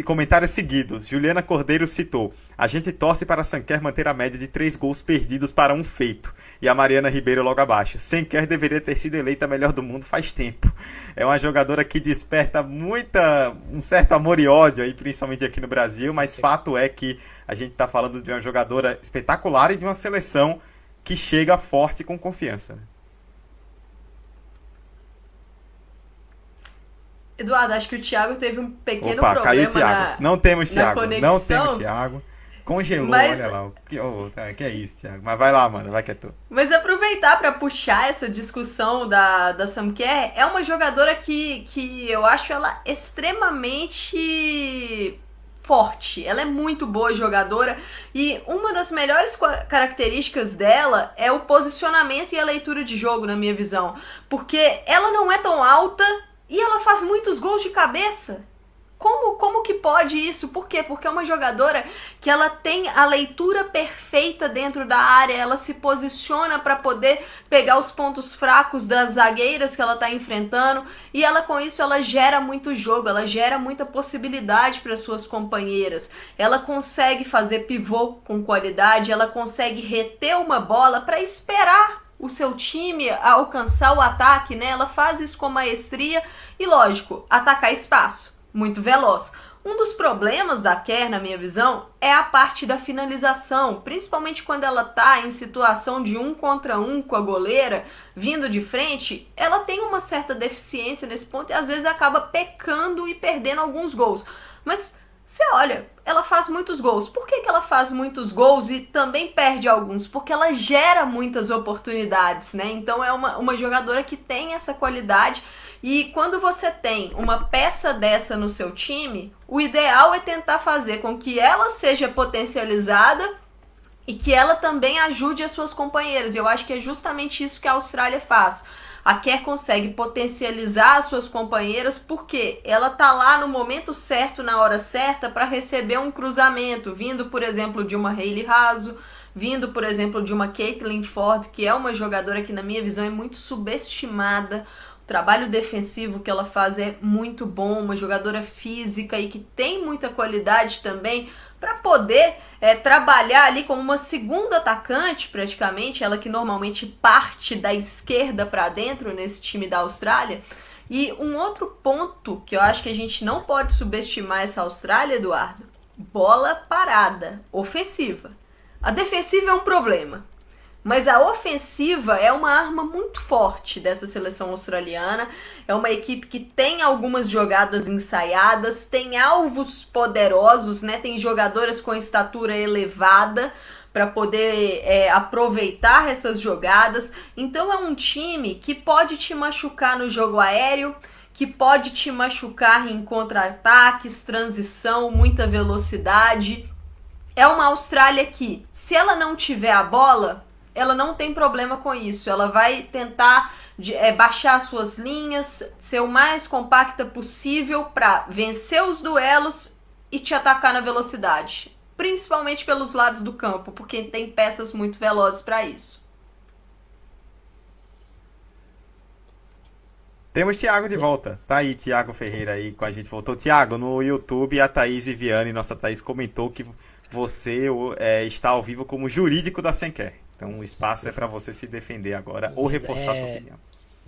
comentários seguidos. Juliana Cordeiro citou: A gente torce para a Sanquer manter a média de três gols perdidos para um feito. E a Mariana Ribeiro logo abaixo. Sanquer deveria ter sido eleita a melhor do mundo faz tempo. É uma jogadora que desperta muita um certo amor e ódio aí, principalmente aqui no Brasil, mas fato é que a gente está falando de uma jogadora espetacular e de uma seleção que chega forte com confiança. Eduardo, acho que o Thiago teve um pequeno Opa, problema caiu o Thiago. na, não temos Thiago, conexão. não temos Thiago. Congelou, Mas- olha lá. Que, oh, que é isso, Thiago? Mas vai lá, mano, vai que é tu. Mas aproveitar para puxar essa discussão da, da Sam Kerr, é uma jogadora que, que eu acho ela extremamente forte. Ela é muito boa jogadora e uma das melhores características dela é o posicionamento e a leitura de jogo, na minha visão. Porque ela não é tão alta e ela faz muitos gols de cabeça. Como, como que pode isso? Por quê? Porque é uma jogadora que ela tem a leitura perfeita dentro da área, ela se posiciona para poder pegar os pontos fracos das zagueiras que ela está enfrentando e ela com isso ela gera muito jogo, ela gera muita possibilidade para suas companheiras. Ela consegue fazer pivô com qualidade, ela consegue reter uma bola para esperar o seu time alcançar o ataque, né? Ela faz isso com maestria e lógico, atacar espaço muito veloz. Um dos problemas da Kerr, na minha visão, é a parte da finalização, principalmente quando ela tá em situação de um contra um com a goleira, vindo de frente, ela tem uma certa deficiência nesse ponto e às vezes acaba pecando e perdendo alguns gols. Mas você olha, ela faz muitos gols. Por que, que ela faz muitos gols e também perde alguns? Porque ela gera muitas oportunidades, né? Então é uma, uma jogadora que tem essa qualidade. E quando você tem uma peça dessa no seu time, o ideal é tentar fazer com que ela seja potencializada e que ela também ajude as suas companheiras. Eu acho que é justamente isso que a Austrália faz. A Kerr consegue potencializar as suas companheiras porque ela tá lá no momento certo, na hora certa, para receber um cruzamento, vindo, por exemplo, de uma Hayley Raso, vindo, por exemplo, de uma Caitlin Ford, que é uma jogadora que, na minha visão, é muito subestimada. O trabalho defensivo que ela faz é muito bom, uma jogadora física e que tem muita qualidade também para poder é, trabalhar ali como uma segunda atacante, praticamente, ela que normalmente parte da esquerda para dentro nesse time da Austrália. E um outro ponto que eu acho que a gente não pode subestimar essa Austrália, Eduardo, bola parada, ofensiva. A defensiva é um problema, mas a ofensiva é uma arma muito forte dessa seleção australiana. É uma equipe que tem algumas jogadas ensaiadas, tem alvos poderosos, né? Tem jogadoras com estatura elevada para poder é, aproveitar essas jogadas. Então é um time que pode te machucar no jogo aéreo, que pode te machucar em contra-ataques, transição, muita velocidade. É uma Austrália que, se ela não tiver a bola, ela não tem problema com isso. Ela vai tentar de, é, baixar suas linhas, ser o mais compacta possível para vencer os duelos e te atacar na velocidade. Principalmente pelos lados do campo, porque tem peças muito velozes para isso. Temos Thiago de volta. Tá aí, Thiago Ferreira aí com a gente. Voltou. Thiago, no YouTube, a Thaís Viviane, nossa Thaís, comentou que você é, está ao vivo como jurídico da Senquer. Então o espaço é para você se defender agora ou reforçar É, sua opinião.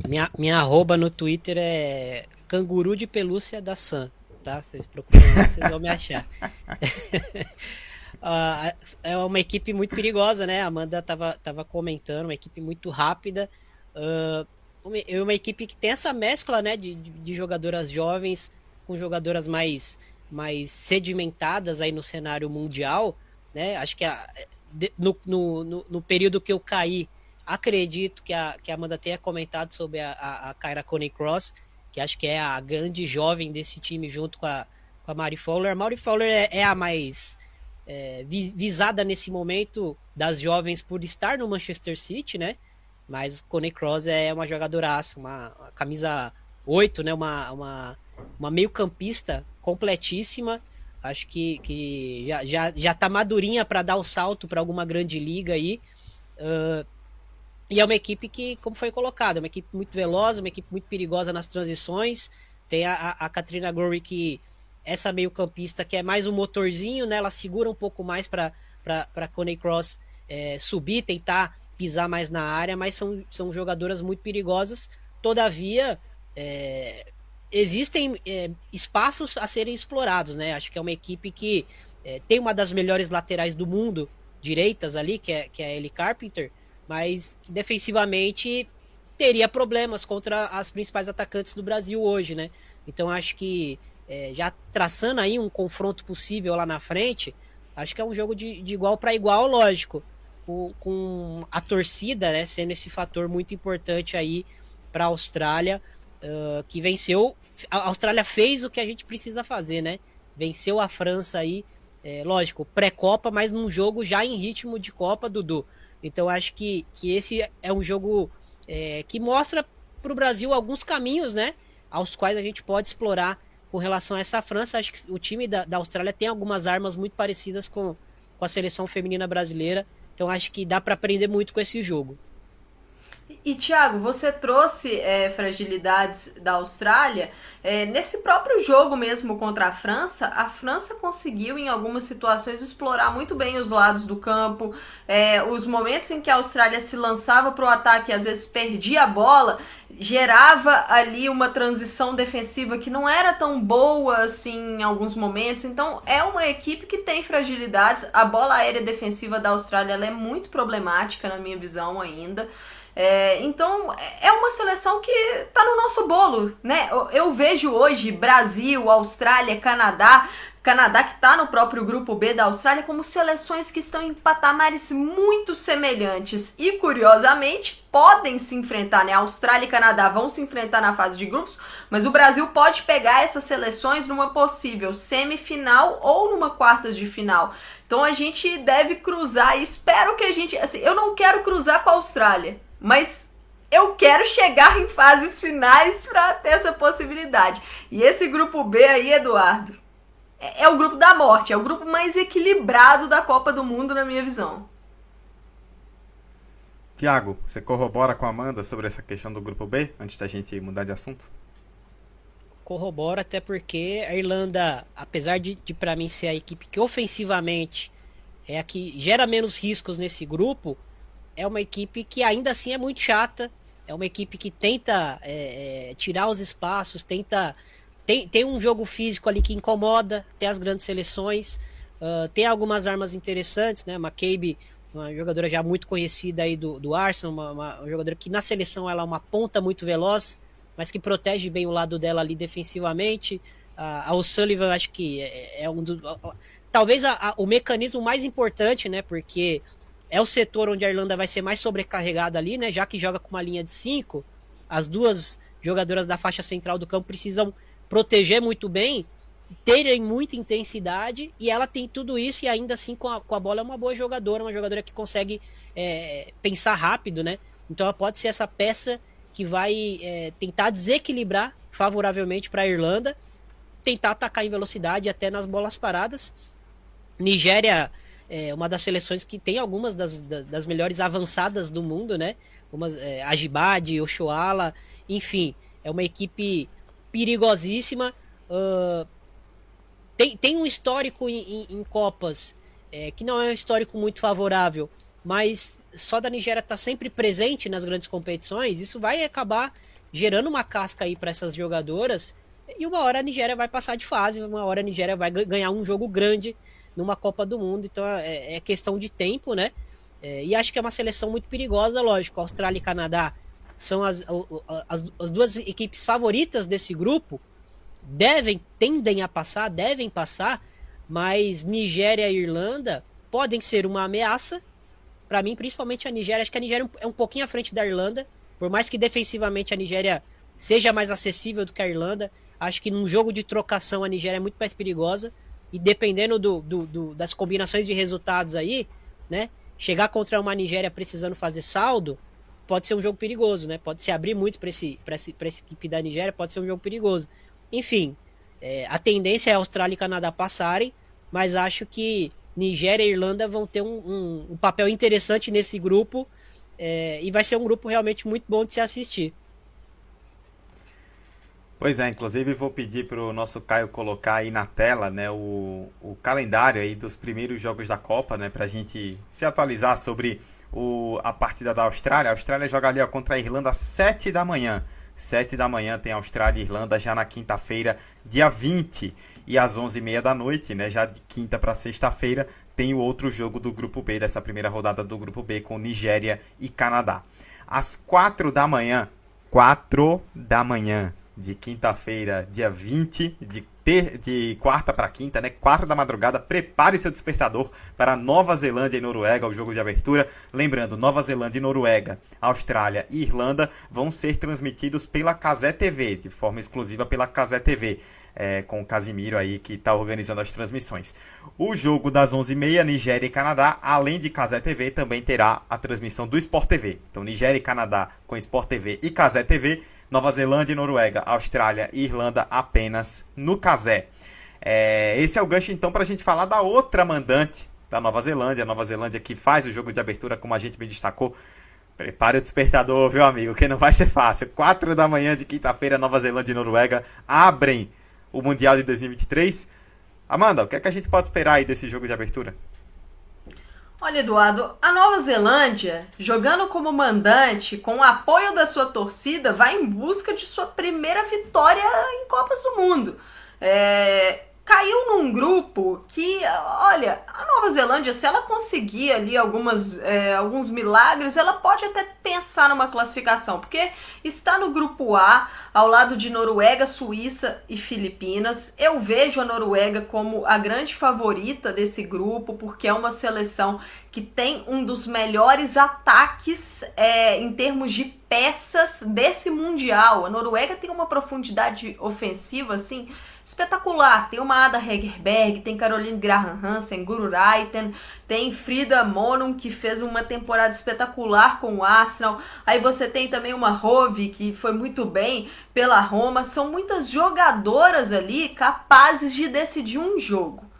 Minha, minha arroba no Twitter é canguru de pelúcia da Sam, tá? Vocês procuram lá, vocês vão me achar. Ah, é uma equipe muito perigosa, né? A Amanda tava, tava comentando, uma equipe muito rápida. Ah, uma, é uma equipe que tem essa mescla, né, de, de, jogadoras jovens com jogadoras mais, mais sedimentadas aí no cenário mundial, né? Acho que a, no, no, no, período que eu caí, acredito que a, que a Amanda tenha comentado sobre a, a, a Kyra Coney Cross, que acho que é a grande jovem desse time junto com a, com a Mari Fowler. A Mari Fowler é, é a mais é, vi- visada nesse momento das jovens por estar no Manchester City, né? Mas Coney Cross é uma jogadoraça, uma, uma camisa 8, né? Uma, uma, uma meio-campista completíssima. Acho que, que já, já, já tá madurinha para dar o salto para alguma grande liga aí. Ah, e é uma equipe que, como foi colocado, é uma equipe muito veloz, uma equipe muito perigosa nas transições. Tem a, a, Katrina Gory que essa meio campista que é mais um motorzinho, né? Ela segura um pouco mais para Coney Cross é, subir, tentar pisar mais na área, mas são, são jogadoras muito perigosas. Todavia, é, existem é, espaços a serem explorados, né? Acho que é uma equipe que é, tem uma das melhores laterais do mundo, direitas ali, que é, que é a Ellie Carpenter, mas que defensivamente teria problemas contra as principais atacantes do Brasil hoje, né? Então acho que é, já traçando aí um confronto possível lá na frente, acho que é um jogo de, de igual para igual, lógico, com, com, a torcida, né, sendo esse fator muito importante aí para a Austrália, uh, que venceu. A Austrália fez o que a gente precisa fazer, né? Venceu a França aí, é, lógico, pré-Copa, mas num jogo já em ritmo de Copa, Dudu. Então acho que, que esse é um jogo é, que mostra para o Brasil alguns caminhos, né? Aos quais a gente pode explorar com relação a essa França. Acho que o time da, da Austrália tem algumas armas muito parecidas com, com a seleção feminina brasileira. Então acho que dá para aprender muito com esse jogo. E, Thiago, você trouxe é, fragilidades da Austrália. É, nesse próprio jogo mesmo contra a França, a França conseguiu, em algumas situações, explorar muito bem os lados do campo. É, os momentos em que a Austrália se lançava para o ataque, às vezes perdia a bola, gerava ali uma transição defensiva que não era tão boa assim em alguns momentos. Então, é uma equipe que tem fragilidades. A bola aérea defensiva da Austrália é muito problemática, na minha visão, ainda. É, então é uma seleção que está no nosso bolo, né? Eu, eu, vejo hoje Brasil, Austrália, Canadá, Canadá que está no próprio grupo B da Austrália como seleções que estão em patamares muito semelhantes e curiosamente podem se enfrentar, né? Austrália e Canadá vão se enfrentar na fase de grupos, mas o Brasil pode pegar essas seleções numa possível semifinal ou numa quartas de final. Então a gente deve cruzar espero que a gente, assim, eu não quero cruzar com a Austrália mas eu quero chegar em fases finais para ter essa possibilidade. E esse grupo B aí, Eduardo, é, é, o grupo da morte, é o grupo mais equilibrado da Copa do Mundo, na minha visão. Tiago, você corrobora com a Amanda sobre essa questão do grupo B, antes da gente mudar de assunto? Corrobora, até porque a Irlanda, apesar de, de para mim ser a equipe que ofensivamente é a que gera menos riscos nesse grupo, é uma equipe que ainda assim é muito chata. É uma equipe que tenta é, é, tirar os espaços, tenta. Tem, tem um jogo físico ali que incomoda, tem as grandes seleções, uh, tem algumas armas interessantes, né? McCabe, uma jogadora já muito conhecida aí do, do Arsenal, uma, uma, jogadora que na seleção ela é uma ponta muito veloz, mas que protege bem o lado dela ali defensivamente. Uh, a O'Sullivan, acho que é, é um dos. Talvez a, a, o mecanismo mais importante, né? Porque é o setor onde a Irlanda vai ser mais sobrecarregada ali, né? Já que joga com uma linha de 5, as duas jogadoras da faixa central do campo precisam proteger muito bem, terem muita intensidade, e ela tem tudo isso, e ainda assim com a, com a bola é uma boa jogadora, uma jogadora que consegue é, pensar rápido, né? Então ela pode ser essa peça que vai é, tentar desequilibrar favoravelmente para a Irlanda, tentar atacar em velocidade até nas bolas paradas. Nigéria é uma das seleções que tem algumas das, das, das melhores avançadas do mundo, né? Umas, é, Ajibade, Oshoala, enfim, é uma equipe perigosíssima. Uh, tem, tem um histórico em, em, em Copas é, que não é um histórico muito favorável, mas só da Nigéria estar tá sempre presente nas grandes competições, isso vai acabar gerando uma casca aí para essas jogadoras. E uma hora a Nigéria vai passar de fase, uma hora a Nigéria vai ganhar um jogo grande numa Copa do Mundo. Então é, é questão de tempo, né? É, e acho que é uma seleção muito perigosa, lógico. Austrália e Canadá são as, as, as duas equipes favoritas desse grupo. Devem, tendem a passar, devem passar, mas Nigéria e Irlanda podem ser uma ameaça. Para mim, principalmente a Nigéria. Acho que a Nigéria é um pouquinho à frente da Irlanda. Por mais que defensivamente a Nigéria seja mais acessível do que a Irlanda, acho que num jogo de trocação a Nigéria é muito mais perigosa. E dependendo do, do, do, das combinações de resultados aí, né? Chegar contra uma Nigéria precisando fazer saldo, pode ser um jogo perigoso, né? Pode se abrir muito para esse, esse, essa equipe da Nigéria, pode ser um jogo perigoso. Enfim, é, a tendência é a Austrália e Canadá passarem, mas acho que Nigéria e Irlanda vão ter um, um, um papel interessante nesse grupo é, e vai ser um grupo realmente muito bom de se assistir. Pois é, inclusive vou pedir para o nosso Caio colocar aí na tela né, o, o calendário aí dos primeiros jogos da Copa, né, para a gente se atualizar sobre o, a partida da Austrália. A Austrália joga ali ó, contra a Irlanda às 7 da manhã. 7 da manhã tem Austrália e Irlanda já na quinta-feira, dia 20. E às 11h30 da noite, né, já de quinta para sexta-feira, tem o outro jogo do Grupo B, dessa primeira rodada do Grupo B, com Nigéria e Canadá. às 4 da manhã. 4 da manhã de quinta-feira, dia 20 de ter, de quarta para quinta, né? Quatro da madrugada, prepare seu despertador para Nova Zelândia e Noruega, o jogo de abertura. Lembrando, Nova Zelândia e Noruega, Austrália e Irlanda vão ser transmitidos pela Casé TV, de forma exclusiva pela Casé TV. É, com o Casimiro aí que está organizando as transmissões. O jogo das 11h30, Nigéria e Canadá, além de Casé TV, também terá a transmissão do Sport TV. Então, Nigéria e Canadá com Sport TV e Casé TV Nova Zelândia e Noruega, Austrália e Irlanda apenas no Casé. É, esse é o gancho então para a gente falar da outra mandante da Nova Zelândia, a Nova Zelândia que faz o jogo de abertura, como a gente me destacou. Prepare o despertador, viu, amigo? Que não vai ser fácil. 4 da manhã de quinta-feira, Nova Zelândia e Noruega abrem o Mundial de 2023. Amanda, o que é que a gente pode esperar aí desse jogo de abertura? Olha, Eduardo, a Nova Zelândia, jogando como mandante, com o apoio da sua torcida, vai em busca de sua primeira vitória em Copas do Mundo. É, caiu num grupo que, olha, a Nova Zelândia, se ela conseguir ali algumas, é, alguns milagres, ela pode até pensar numa classificação, porque está no grupo A, ao lado de Noruega, Suíça e Filipinas. Eu vejo a Noruega como a grande favorita desse grupo, porque é uma seleção que tem um dos melhores ataques é, em termos de peças desse Mundial. A Noruega tem uma profundidade ofensiva, assim espetacular. Tem uma Ada Hegerberg, tem Caroline Graham Hansen, Guru Raiten, tem Frida Monum, que fez uma temporada espetacular com o Arsenal. Aí você tem também uma Rove, que foi muito bem pela Roma. São muitas jogadoras ali capazes de decidir um jogo.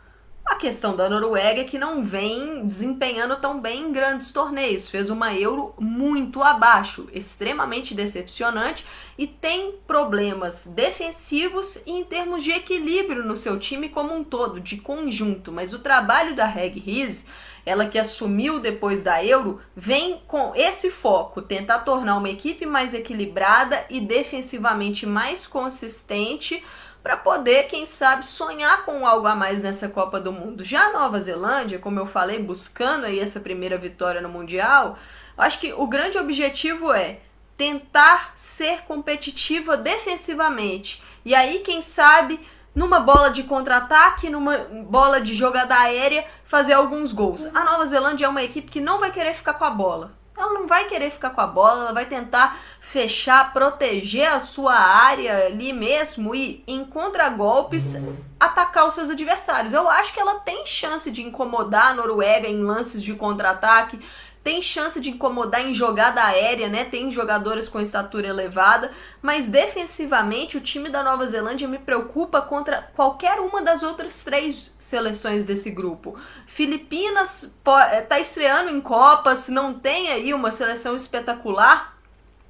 A questão da Noruega é que não vem desempenhando tão bem em grandes torneios. Fez uma Euro muito abaixo, extremamente decepcionante e tem problemas defensivos e em termos de equilíbrio no seu time como um todo, de conjunto. Mas o trabalho da Reg Riz, ela que assumiu depois da Euro, vem com esse foco, tentar tornar uma equipe mais equilibrada e defensivamente mais consistente para poder, quem sabe, sonhar com algo a mais nessa Copa do Mundo. Já a Nova Zelândia, como eu falei, buscando aí essa primeira vitória no Mundial, acho que o grande objetivo é tentar ser competitiva defensivamente. E aí, quem sabe, numa bola de contra-ataque, numa bola de jogada aérea, fazer alguns gols. A Nova Zelândia é uma equipe que não vai querer ficar com a bola. Ela não vai querer ficar com a bola, ela vai tentar fechar, proteger a sua área ali mesmo e, em contragolpes, atacar os seus adversários. Eu acho que ela tem chance de incomodar a Noruega em lances de contra-ataque, tem chance de incomodar em jogada aérea, né? Tem jogadores com estatura elevada, mas defensivamente o time da Nova Zelândia me preocupa contra qualquer uma das outras três seleções desse grupo. Filipinas está estreando em Copas, não tem aí uma seleção espetacular,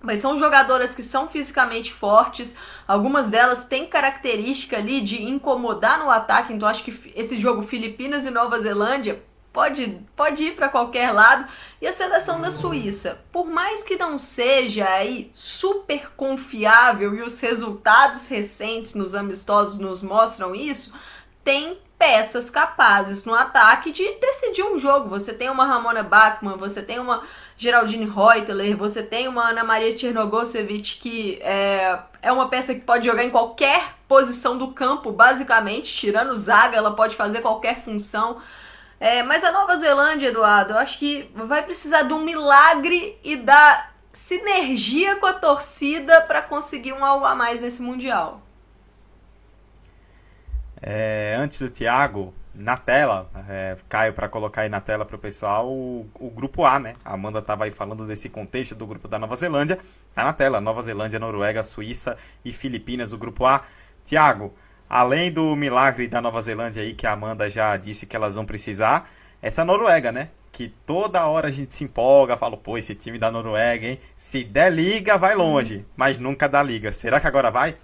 mas são jogadoras que são fisicamente fortes, algumas delas têm característica ali de incomodar no ataque, então acho que esse jogo Filipinas e Nova Zelândia pode, pode ir para qualquer lado. E a seleção da Suíça, por mais que não seja aí super confiável e os resultados recentes nos amistosos nos mostram isso, tem peças capazes no ataque de decidir um jogo. Você tem uma Ramona Bachmann, você tem uma Geraldine Reuteler, você tem uma Ana Maria Tchernogosevic que é, é uma peça que pode jogar em qualquer posição do campo, basicamente, tirando zaga, ela pode fazer qualquer função. É, mas a Nova Zelândia, Eduardo, eu acho que vai precisar de um milagre e da sinergia com a torcida para conseguir um algo a mais nesse Mundial. É, antes do Thiago, na tela, é, Caio, para colocar aí na tela para o pessoal, o, grupo A, né? A Amanda estava aí falando desse contexto do grupo da Nova Zelândia. Tá na tela, Nova Zelândia, Noruega, Suíça e Filipinas, o grupo A. Thiago, além do milagre da Nova Zelândia aí, que a Amanda já disse que elas vão precisar, essa Noruega, né? Que toda hora a gente se empolga, fala, pô, esse time da Noruega, hein? Se der liga, vai longe, mas nunca dá liga. Será que agora vai?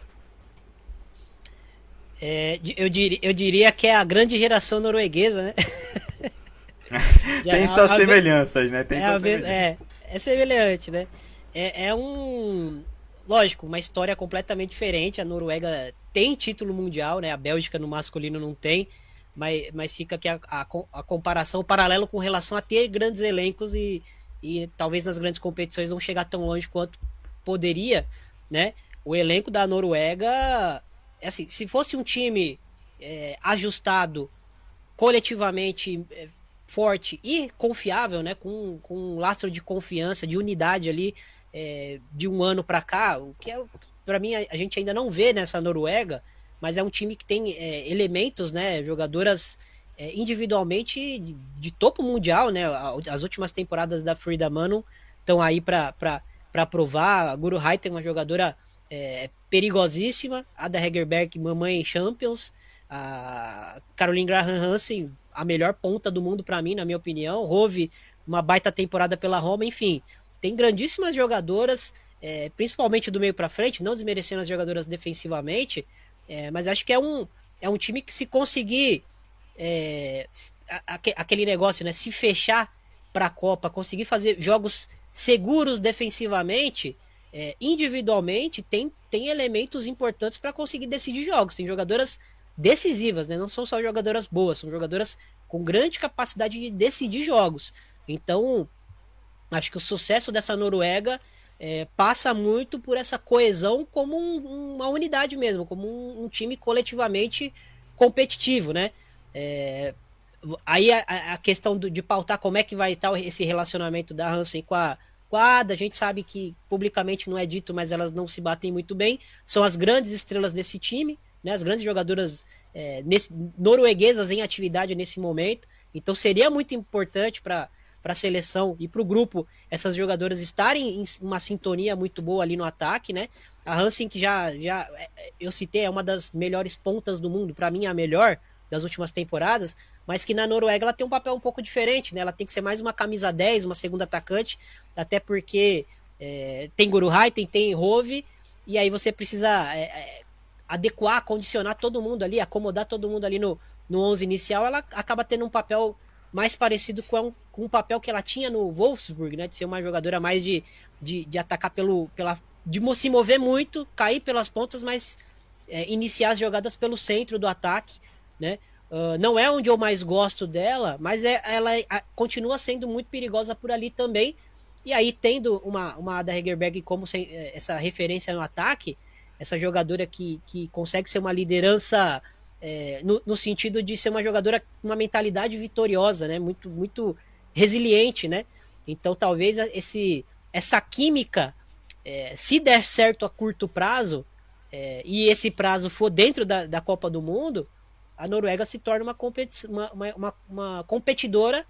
É, eu, diria, eu diria que é a grande geração norueguesa, né? Tem suas semelhanças, né? Tem é, suas semelhanças. É, é semelhante, né? É, é um. Lógico, uma história completamente diferente. A Noruega tem título mundial, né? A Bélgica no masculino não tem, mas, mas fica aqui a, a, a comparação, o paralelo com relação a ter grandes elencos e, e talvez nas grandes competições não chegar tão longe quanto poderia, né? O elenco da Noruega, é assim, se fosse um time é, ajustado coletivamente é, forte e confiável, né? Com, com um lastro de confiança, de unidade ali é, de um ano para cá, o que é para mim a, gente ainda não vê nessa Noruega, mas é um time que tem é, elementos, né? Jogadoras é, individualmente de, de, topo mundial, né? As últimas temporadas da Frida Mano estão aí para provar. A Guru Haiten é uma jogadora é, perigosíssima. A da Hegerberg, mamãe Champions. A Caroline Graham Hansen, a melhor ponta do mundo para mim, na minha opinião. Rove, uma baita temporada pela Roma, enfim. Tem grandíssimas jogadoras, é, principalmente do meio para frente, não desmerecendo as jogadoras defensivamente, é, mas acho que é um, é um time que se conseguir é, aquele negócio, né, se fechar para a Copa, conseguir fazer jogos seguros defensivamente, é, individualmente, tem, tem elementos importantes para conseguir decidir jogos. Tem jogadoras decisivas, né? Não são só jogadoras boas, são jogadoras com grande capacidade de decidir jogos. Então, acho que o sucesso dessa Noruega é, passa muito por essa coesão como um, uma unidade mesmo, como um, um time coletivamente competitivo, né? É, aí a, a questão do, de pautar como é que vai estar esse relacionamento da Hansen com a, Ada, a gente sabe que publicamente não é dito, mas elas não se batem muito bem. São as grandes estrelas desse time, né, as grandes jogadoras é, nesse, norueguesas em atividade nesse momento. Então seria muito importante para para a seleção e para o grupo essas jogadoras estarem em uma sintonia muito boa ali no ataque, né? A Hansen que já já é, eu citei é uma das melhores pontas do mundo, para mim é a melhor, das últimas temporadas, mas que na Noruega ela tem um papel um pouco diferente, né? Ela tem que ser mais uma camisa 10, uma segunda atacante, até porque é, tem Guru Haiten, tem Rove, e aí você precisa é, é, adequar, condicionar todo mundo ali, acomodar todo mundo ali no, no 11 inicial, ela acaba tendo um papel mais parecido com, com o papel que ela tinha no Wolfsburg, né? De ser uma jogadora mais de, de, de atacar pelo, pela, de se mover muito, cair pelas pontas, mas é, iniciar as jogadas pelo centro do ataque né? Uh, não é onde eu mais gosto dela, mas é, ela a, continua sendo muito perigosa por ali também. E aí, tendo uma, uma Ada Hegerberg como sem, eh, essa referência no ataque, essa jogadora que, que consegue ser uma liderança é, no, no, sentido de ser uma jogadora com uma mentalidade vitoriosa, né? Muito, muito resiliente, né? Então, talvez esse, essa química, é, se der certo a curto prazo, é, e esse prazo for dentro da, da Copa do Mundo, a Noruega se torna uma, uma, uma, uma competidora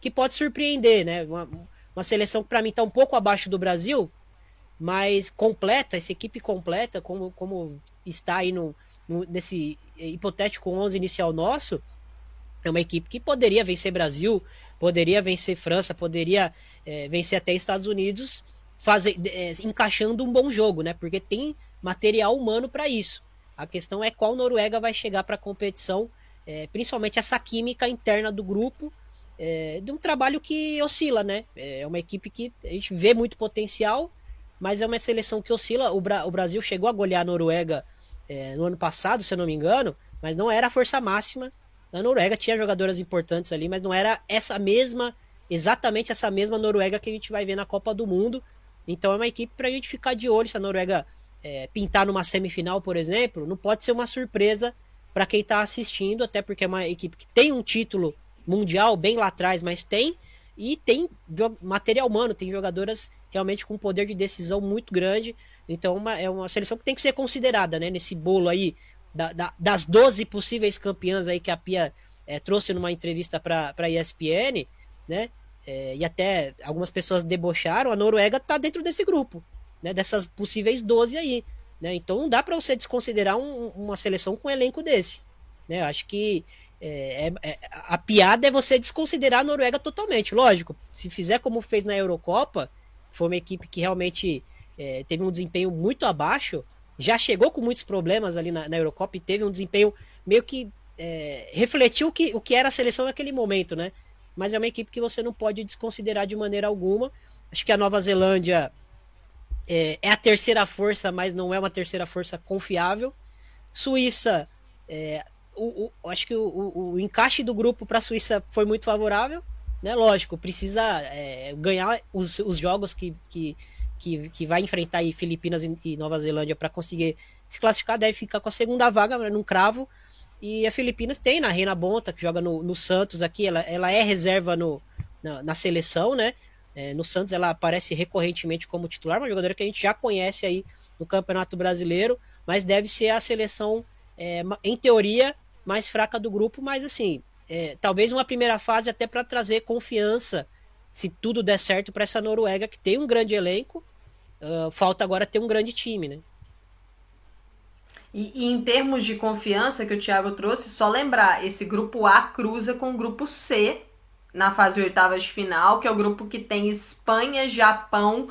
que pode surpreender, né? Uma, uma seleção que para mim está um pouco abaixo do Brasil, mas completa, essa equipe completa, como, como está aí no, nesse hipotético 11 inicial nosso, é uma equipe que poderia vencer Brasil, poderia vencer França, poderia é, vencer até Estados Unidos, fazer, é, encaixando um bom jogo, né? Porque tem material humano para isso. A questão é qual Noruega vai chegar para a competição, é, principalmente essa química interna do grupo, de um trabalho que oscila, né? É uma equipe que a gente vê muito potencial, mas é uma seleção que oscila. O, Bra o Brasil chegou a golear a Noruega é, no ano passado, se eu não me engano, mas não era a força máxima. A Noruega tinha jogadoras importantes ali, mas não era essa mesma, exatamente essa mesma Noruega que a gente vai ver na Copa do Mundo. Então é uma equipe para a gente ficar de olho se a Noruega é, pintar numa semifinal, por exemplo, não pode ser uma surpresa para quem está assistindo, até porque é uma equipe que tem um título mundial bem lá atrás, mas tem e tem material humano, tem jogadoras realmente com poder de decisão muito grande. Então uma, é uma seleção que tem que ser considerada né, nesse bolo aí da, da, das 12 possíveis campeãs aí que a Pia é, trouxe numa entrevista para a ESPN, né? É, e até algumas pessoas debocharam, a Noruega está dentro desse grupo né, dessas possíveis 12 aí. Né? Então não dá para você desconsiderar um, uma seleção com um elenco desse. Né? Acho que é, é, é, a piada é você desconsiderar a Noruega totalmente. Lógico, se fizer como fez na Eurocopa, foi uma equipe que realmente é, teve um desempenho muito abaixo, já chegou com muitos problemas ali na, na Eurocopa e teve um desempenho meio que é, refletiu o que, o que era a seleção naquele momento, né? Mas é uma equipe que você não pode desconsiderar de maneira alguma. Acho que a Nova Zelândia é, é, a terceira força, mas não é uma terceira força confiável. Suíça, é, o, o, acho que o, o, encaixe do grupo para a Suíça foi muito favorável. né? Lógico, precisa é, ganhar os, os jogos que, que, que, que vai enfrentar aí Filipinas e, e Nova Zelândia para conseguir se classificar, deve ficar com a segunda vaga né, num cravo. E a Filipinas tem na Reina Bonta, que joga no, no Santos aqui, ela, ela é reserva no, na, na seleção, né? É, no Santos ela aparece recorrentemente como titular, uma jogadora que a gente já conhece aí no Campeonato Brasileiro, mas deve ser a seleção, é, em teoria, mais fraca do grupo, mas assim, é, talvez uma primeira fase até para trazer confiança, se tudo der certo para essa Noruega que tem um grande elenco, uh, falta agora ter um grande time, né? E, e, em termos de confiança que o Thiago trouxe, só lembrar, esse grupo A cruza com o grupo C na fase oitavas de final, que é o grupo que tem Espanha, Japão,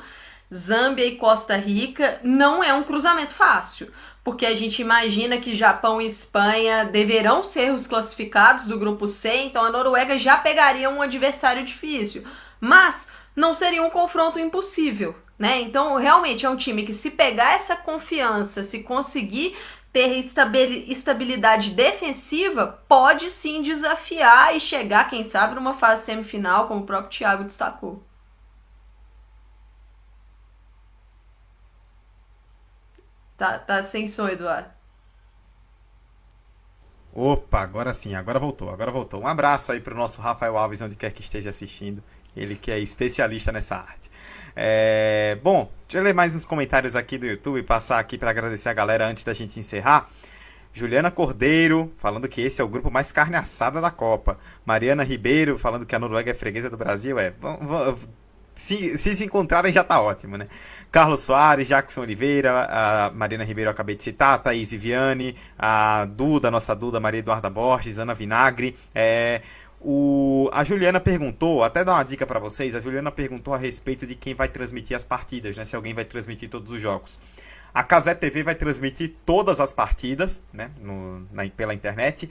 Zâmbia e Costa Rica. Não é um cruzamento fácil porque a gente imagina que Japão e Espanha deverão ser os classificados do grupo C, então a Noruega já pegaria um adversário difícil, mas não seria um confronto impossível, né? Então, realmente é um time que se pegar essa confiança, se conseguir ter estabilidade defensiva, pode sim desafiar e chegar, quem sabe, numa fase semifinal, como o próprio Thiago destacou. Tá, tá sem som, Eduardo. Opa, agora sim, agora voltou, agora voltou. Um abraço aí pro nosso Rafael Alves, onde quer que esteja assistindo. Ele que é especialista nessa arte. É... Bom, deixa eu ler mais uns comentários aqui do YouTube e passar aqui para agradecer a galera antes da gente encerrar. Juliana Cordeiro, falando que esse é o grupo mais carne assada da Copa. Mariana Ribeiro, falando que a Noruega é freguesa do Brasil. É, se, se se encontrarem já tá ótimo, né? Carlos Soares, Jackson Oliveira, a Marina Ribeiro eu acabei de citar, Thaís Viviane, a Duda, nossa Duda, Maria Eduarda Borges, Ana Vinagre. É, o, a Juliana perguntou, até dar uma dica para vocês, a Juliana perguntou a respeito de quem vai transmitir as partidas, né? Se alguém vai transmitir todos os jogos. A Casé TV vai transmitir todas as partidas, né? No, na, pela internet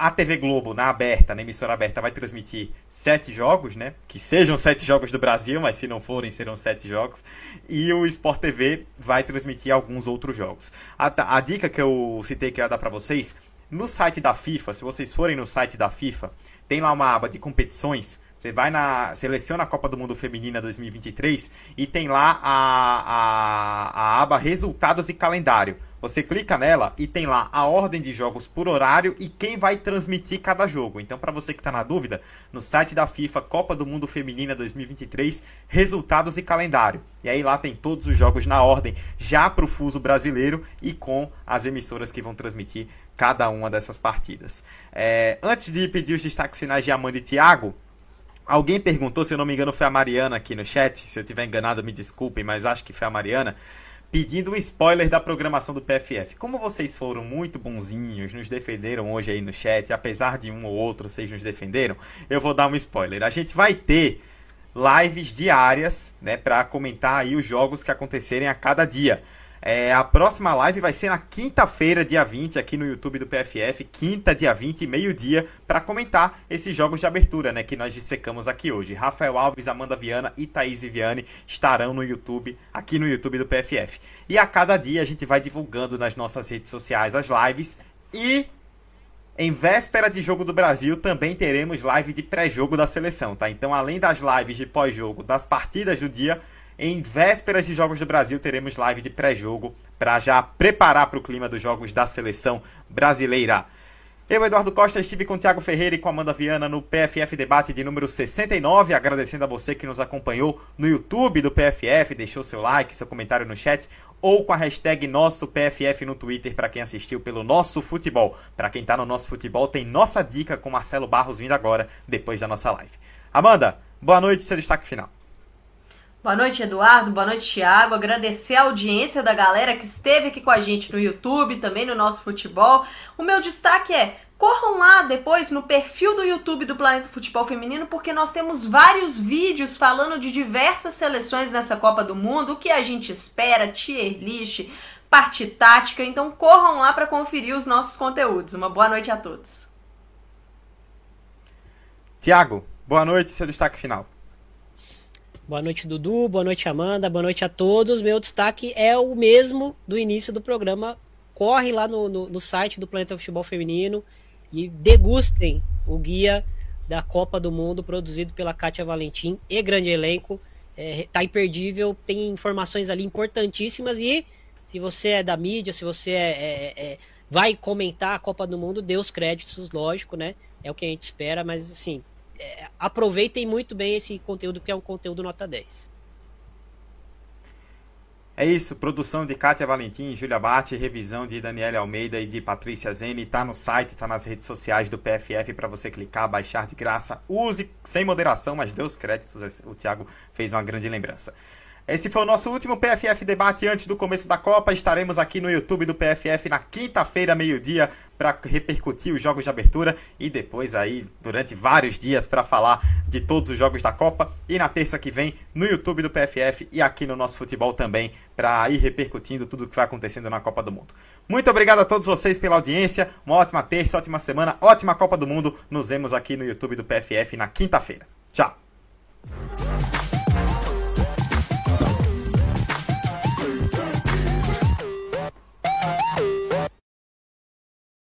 a TV Globo, na aberta, na emissora aberta, vai transmitir sete jogos, né? Que sejam sete jogos do Brasil, mas se não forem, serão sete jogos. E o Sport TV vai transmitir alguns outros jogos. A, a dica que eu citei que ia dar para vocês, no site da FIFA, se vocês forem no site da FIFA, tem lá uma aba de competições. Você vai na. Seleciona a Copa do Mundo Feminina 2023 e tem lá a, a, a aba Resultados e Calendário. Você clica nela e tem lá a ordem de jogos por horário e quem vai transmitir cada jogo. Então, para você que está na dúvida, no site da FIFA Copa do Mundo Feminina 2023, resultados e calendário. E aí lá tem todos os jogos na ordem, já para o fuso brasileiro e com as emissoras que vão transmitir cada uma dessas partidas. É, antes de pedir os destaques finais de Amanda e Thiago, alguém perguntou, se eu não me engano, foi a Mariana aqui no chat. Se eu estiver enganado, me desculpem, mas acho que foi a Mariana pedindo um spoiler da programação do PFF. Como vocês foram muito bonzinhos, nos defenderam hoje aí no chat, apesar de um ou outro vocês nos defenderam, eu vou dar um spoiler. A gente vai ter lives diárias, né, para comentar aí os jogos que acontecerem a cada dia. É, a próxima live vai ser na quinta-feira, dia 20, aqui no YouTube do PFF, quinta, dia 20, meio-dia, para comentar esses jogos de abertura, né, que nós dissecamos aqui hoje. Rafael Alves, Amanda Viana e Thaís Viviane estarão no YouTube, aqui no YouTube do PFF. E a cada dia a gente vai divulgando nas nossas redes sociais as lives e em véspera de jogo do Brasil, também teremos live de pré-jogo da seleção, tá? Então, além das lives de pós-jogo das partidas do dia, em vésperas de Jogos do Brasil, teremos live de pré-jogo para já preparar para o clima dos Jogos da Seleção Brasileira. Eu, Eduardo Costa, estive com o Thiago Ferreira e com Amanda Viana no PFF Debate de número 69, agradecendo a você que nos acompanhou no YouTube do PFF, deixou seu like, seu comentário no chat, ou com a hashtag nosso PFF no Twitter para quem assistiu pelo nosso futebol. Para quem está no nosso futebol, tem nossa dica com Marcelo Barros vindo agora, depois da nossa live. Amanda, boa noite, seu destaque final. Boa noite, Eduardo. Boa noite, Thiago. Agradecer a audiência da galera que esteve aqui com a gente no YouTube, também no nosso futebol. O meu destaque é: corram lá depois no perfil do YouTube do Planeta Futebol Feminino, porque nós temos vários vídeos falando de diversas seleções nessa Copa do Mundo, o que a gente espera, tier list, parte tática. Então corram lá para conferir os nossos conteúdos. Uma boa noite a todos. Tiago, boa noite, seu destaque final. Boa noite, Dudu. Boa noite, Amanda. Boa noite a todos. Meu destaque é o mesmo do início do programa. Corre lá no, no, no site do Planeta Futebol Feminino e degustem o guia da Copa do Mundo, produzido pela Kátia Valentim e grande elenco. É, tá imperdível, tem informações ali importantíssimas e se você é da mídia, se você é, é, é, vai comentar a Copa do Mundo, dê os créditos, lógico, né? É o que a gente espera, mas assim, é, aproveitem muito bem esse conteúdo, que é um conteúdo nota 10. É isso, produção de Kátia Valentim, Júlia Bate, revisão de Daniela Almeida e de Patrícia Zene. Tá no site, tá nas redes sociais do PFF para você clicar, baixar de graça. Use sem moderação, mas dê os créditos. O Thiago fez uma grande lembrança. Esse foi o nosso último PFF debate antes do começo da Copa. Estaremos aqui no YouTube do PFF na quinta-feira, meio-dia, para repercutir os jogos de abertura e depois aí durante vários dias para falar de todos os jogos da Copa e na terça que vem no YouTube do PFF e aqui no nosso futebol também para ir repercutindo tudo o que vai acontecendo na Copa do Mundo. Muito obrigado a todos vocês pela audiência. Uma ótima terça, ótima semana, ótima Copa do Mundo. Nos vemos aqui no YouTube do PFF na quinta-feira. Tchau.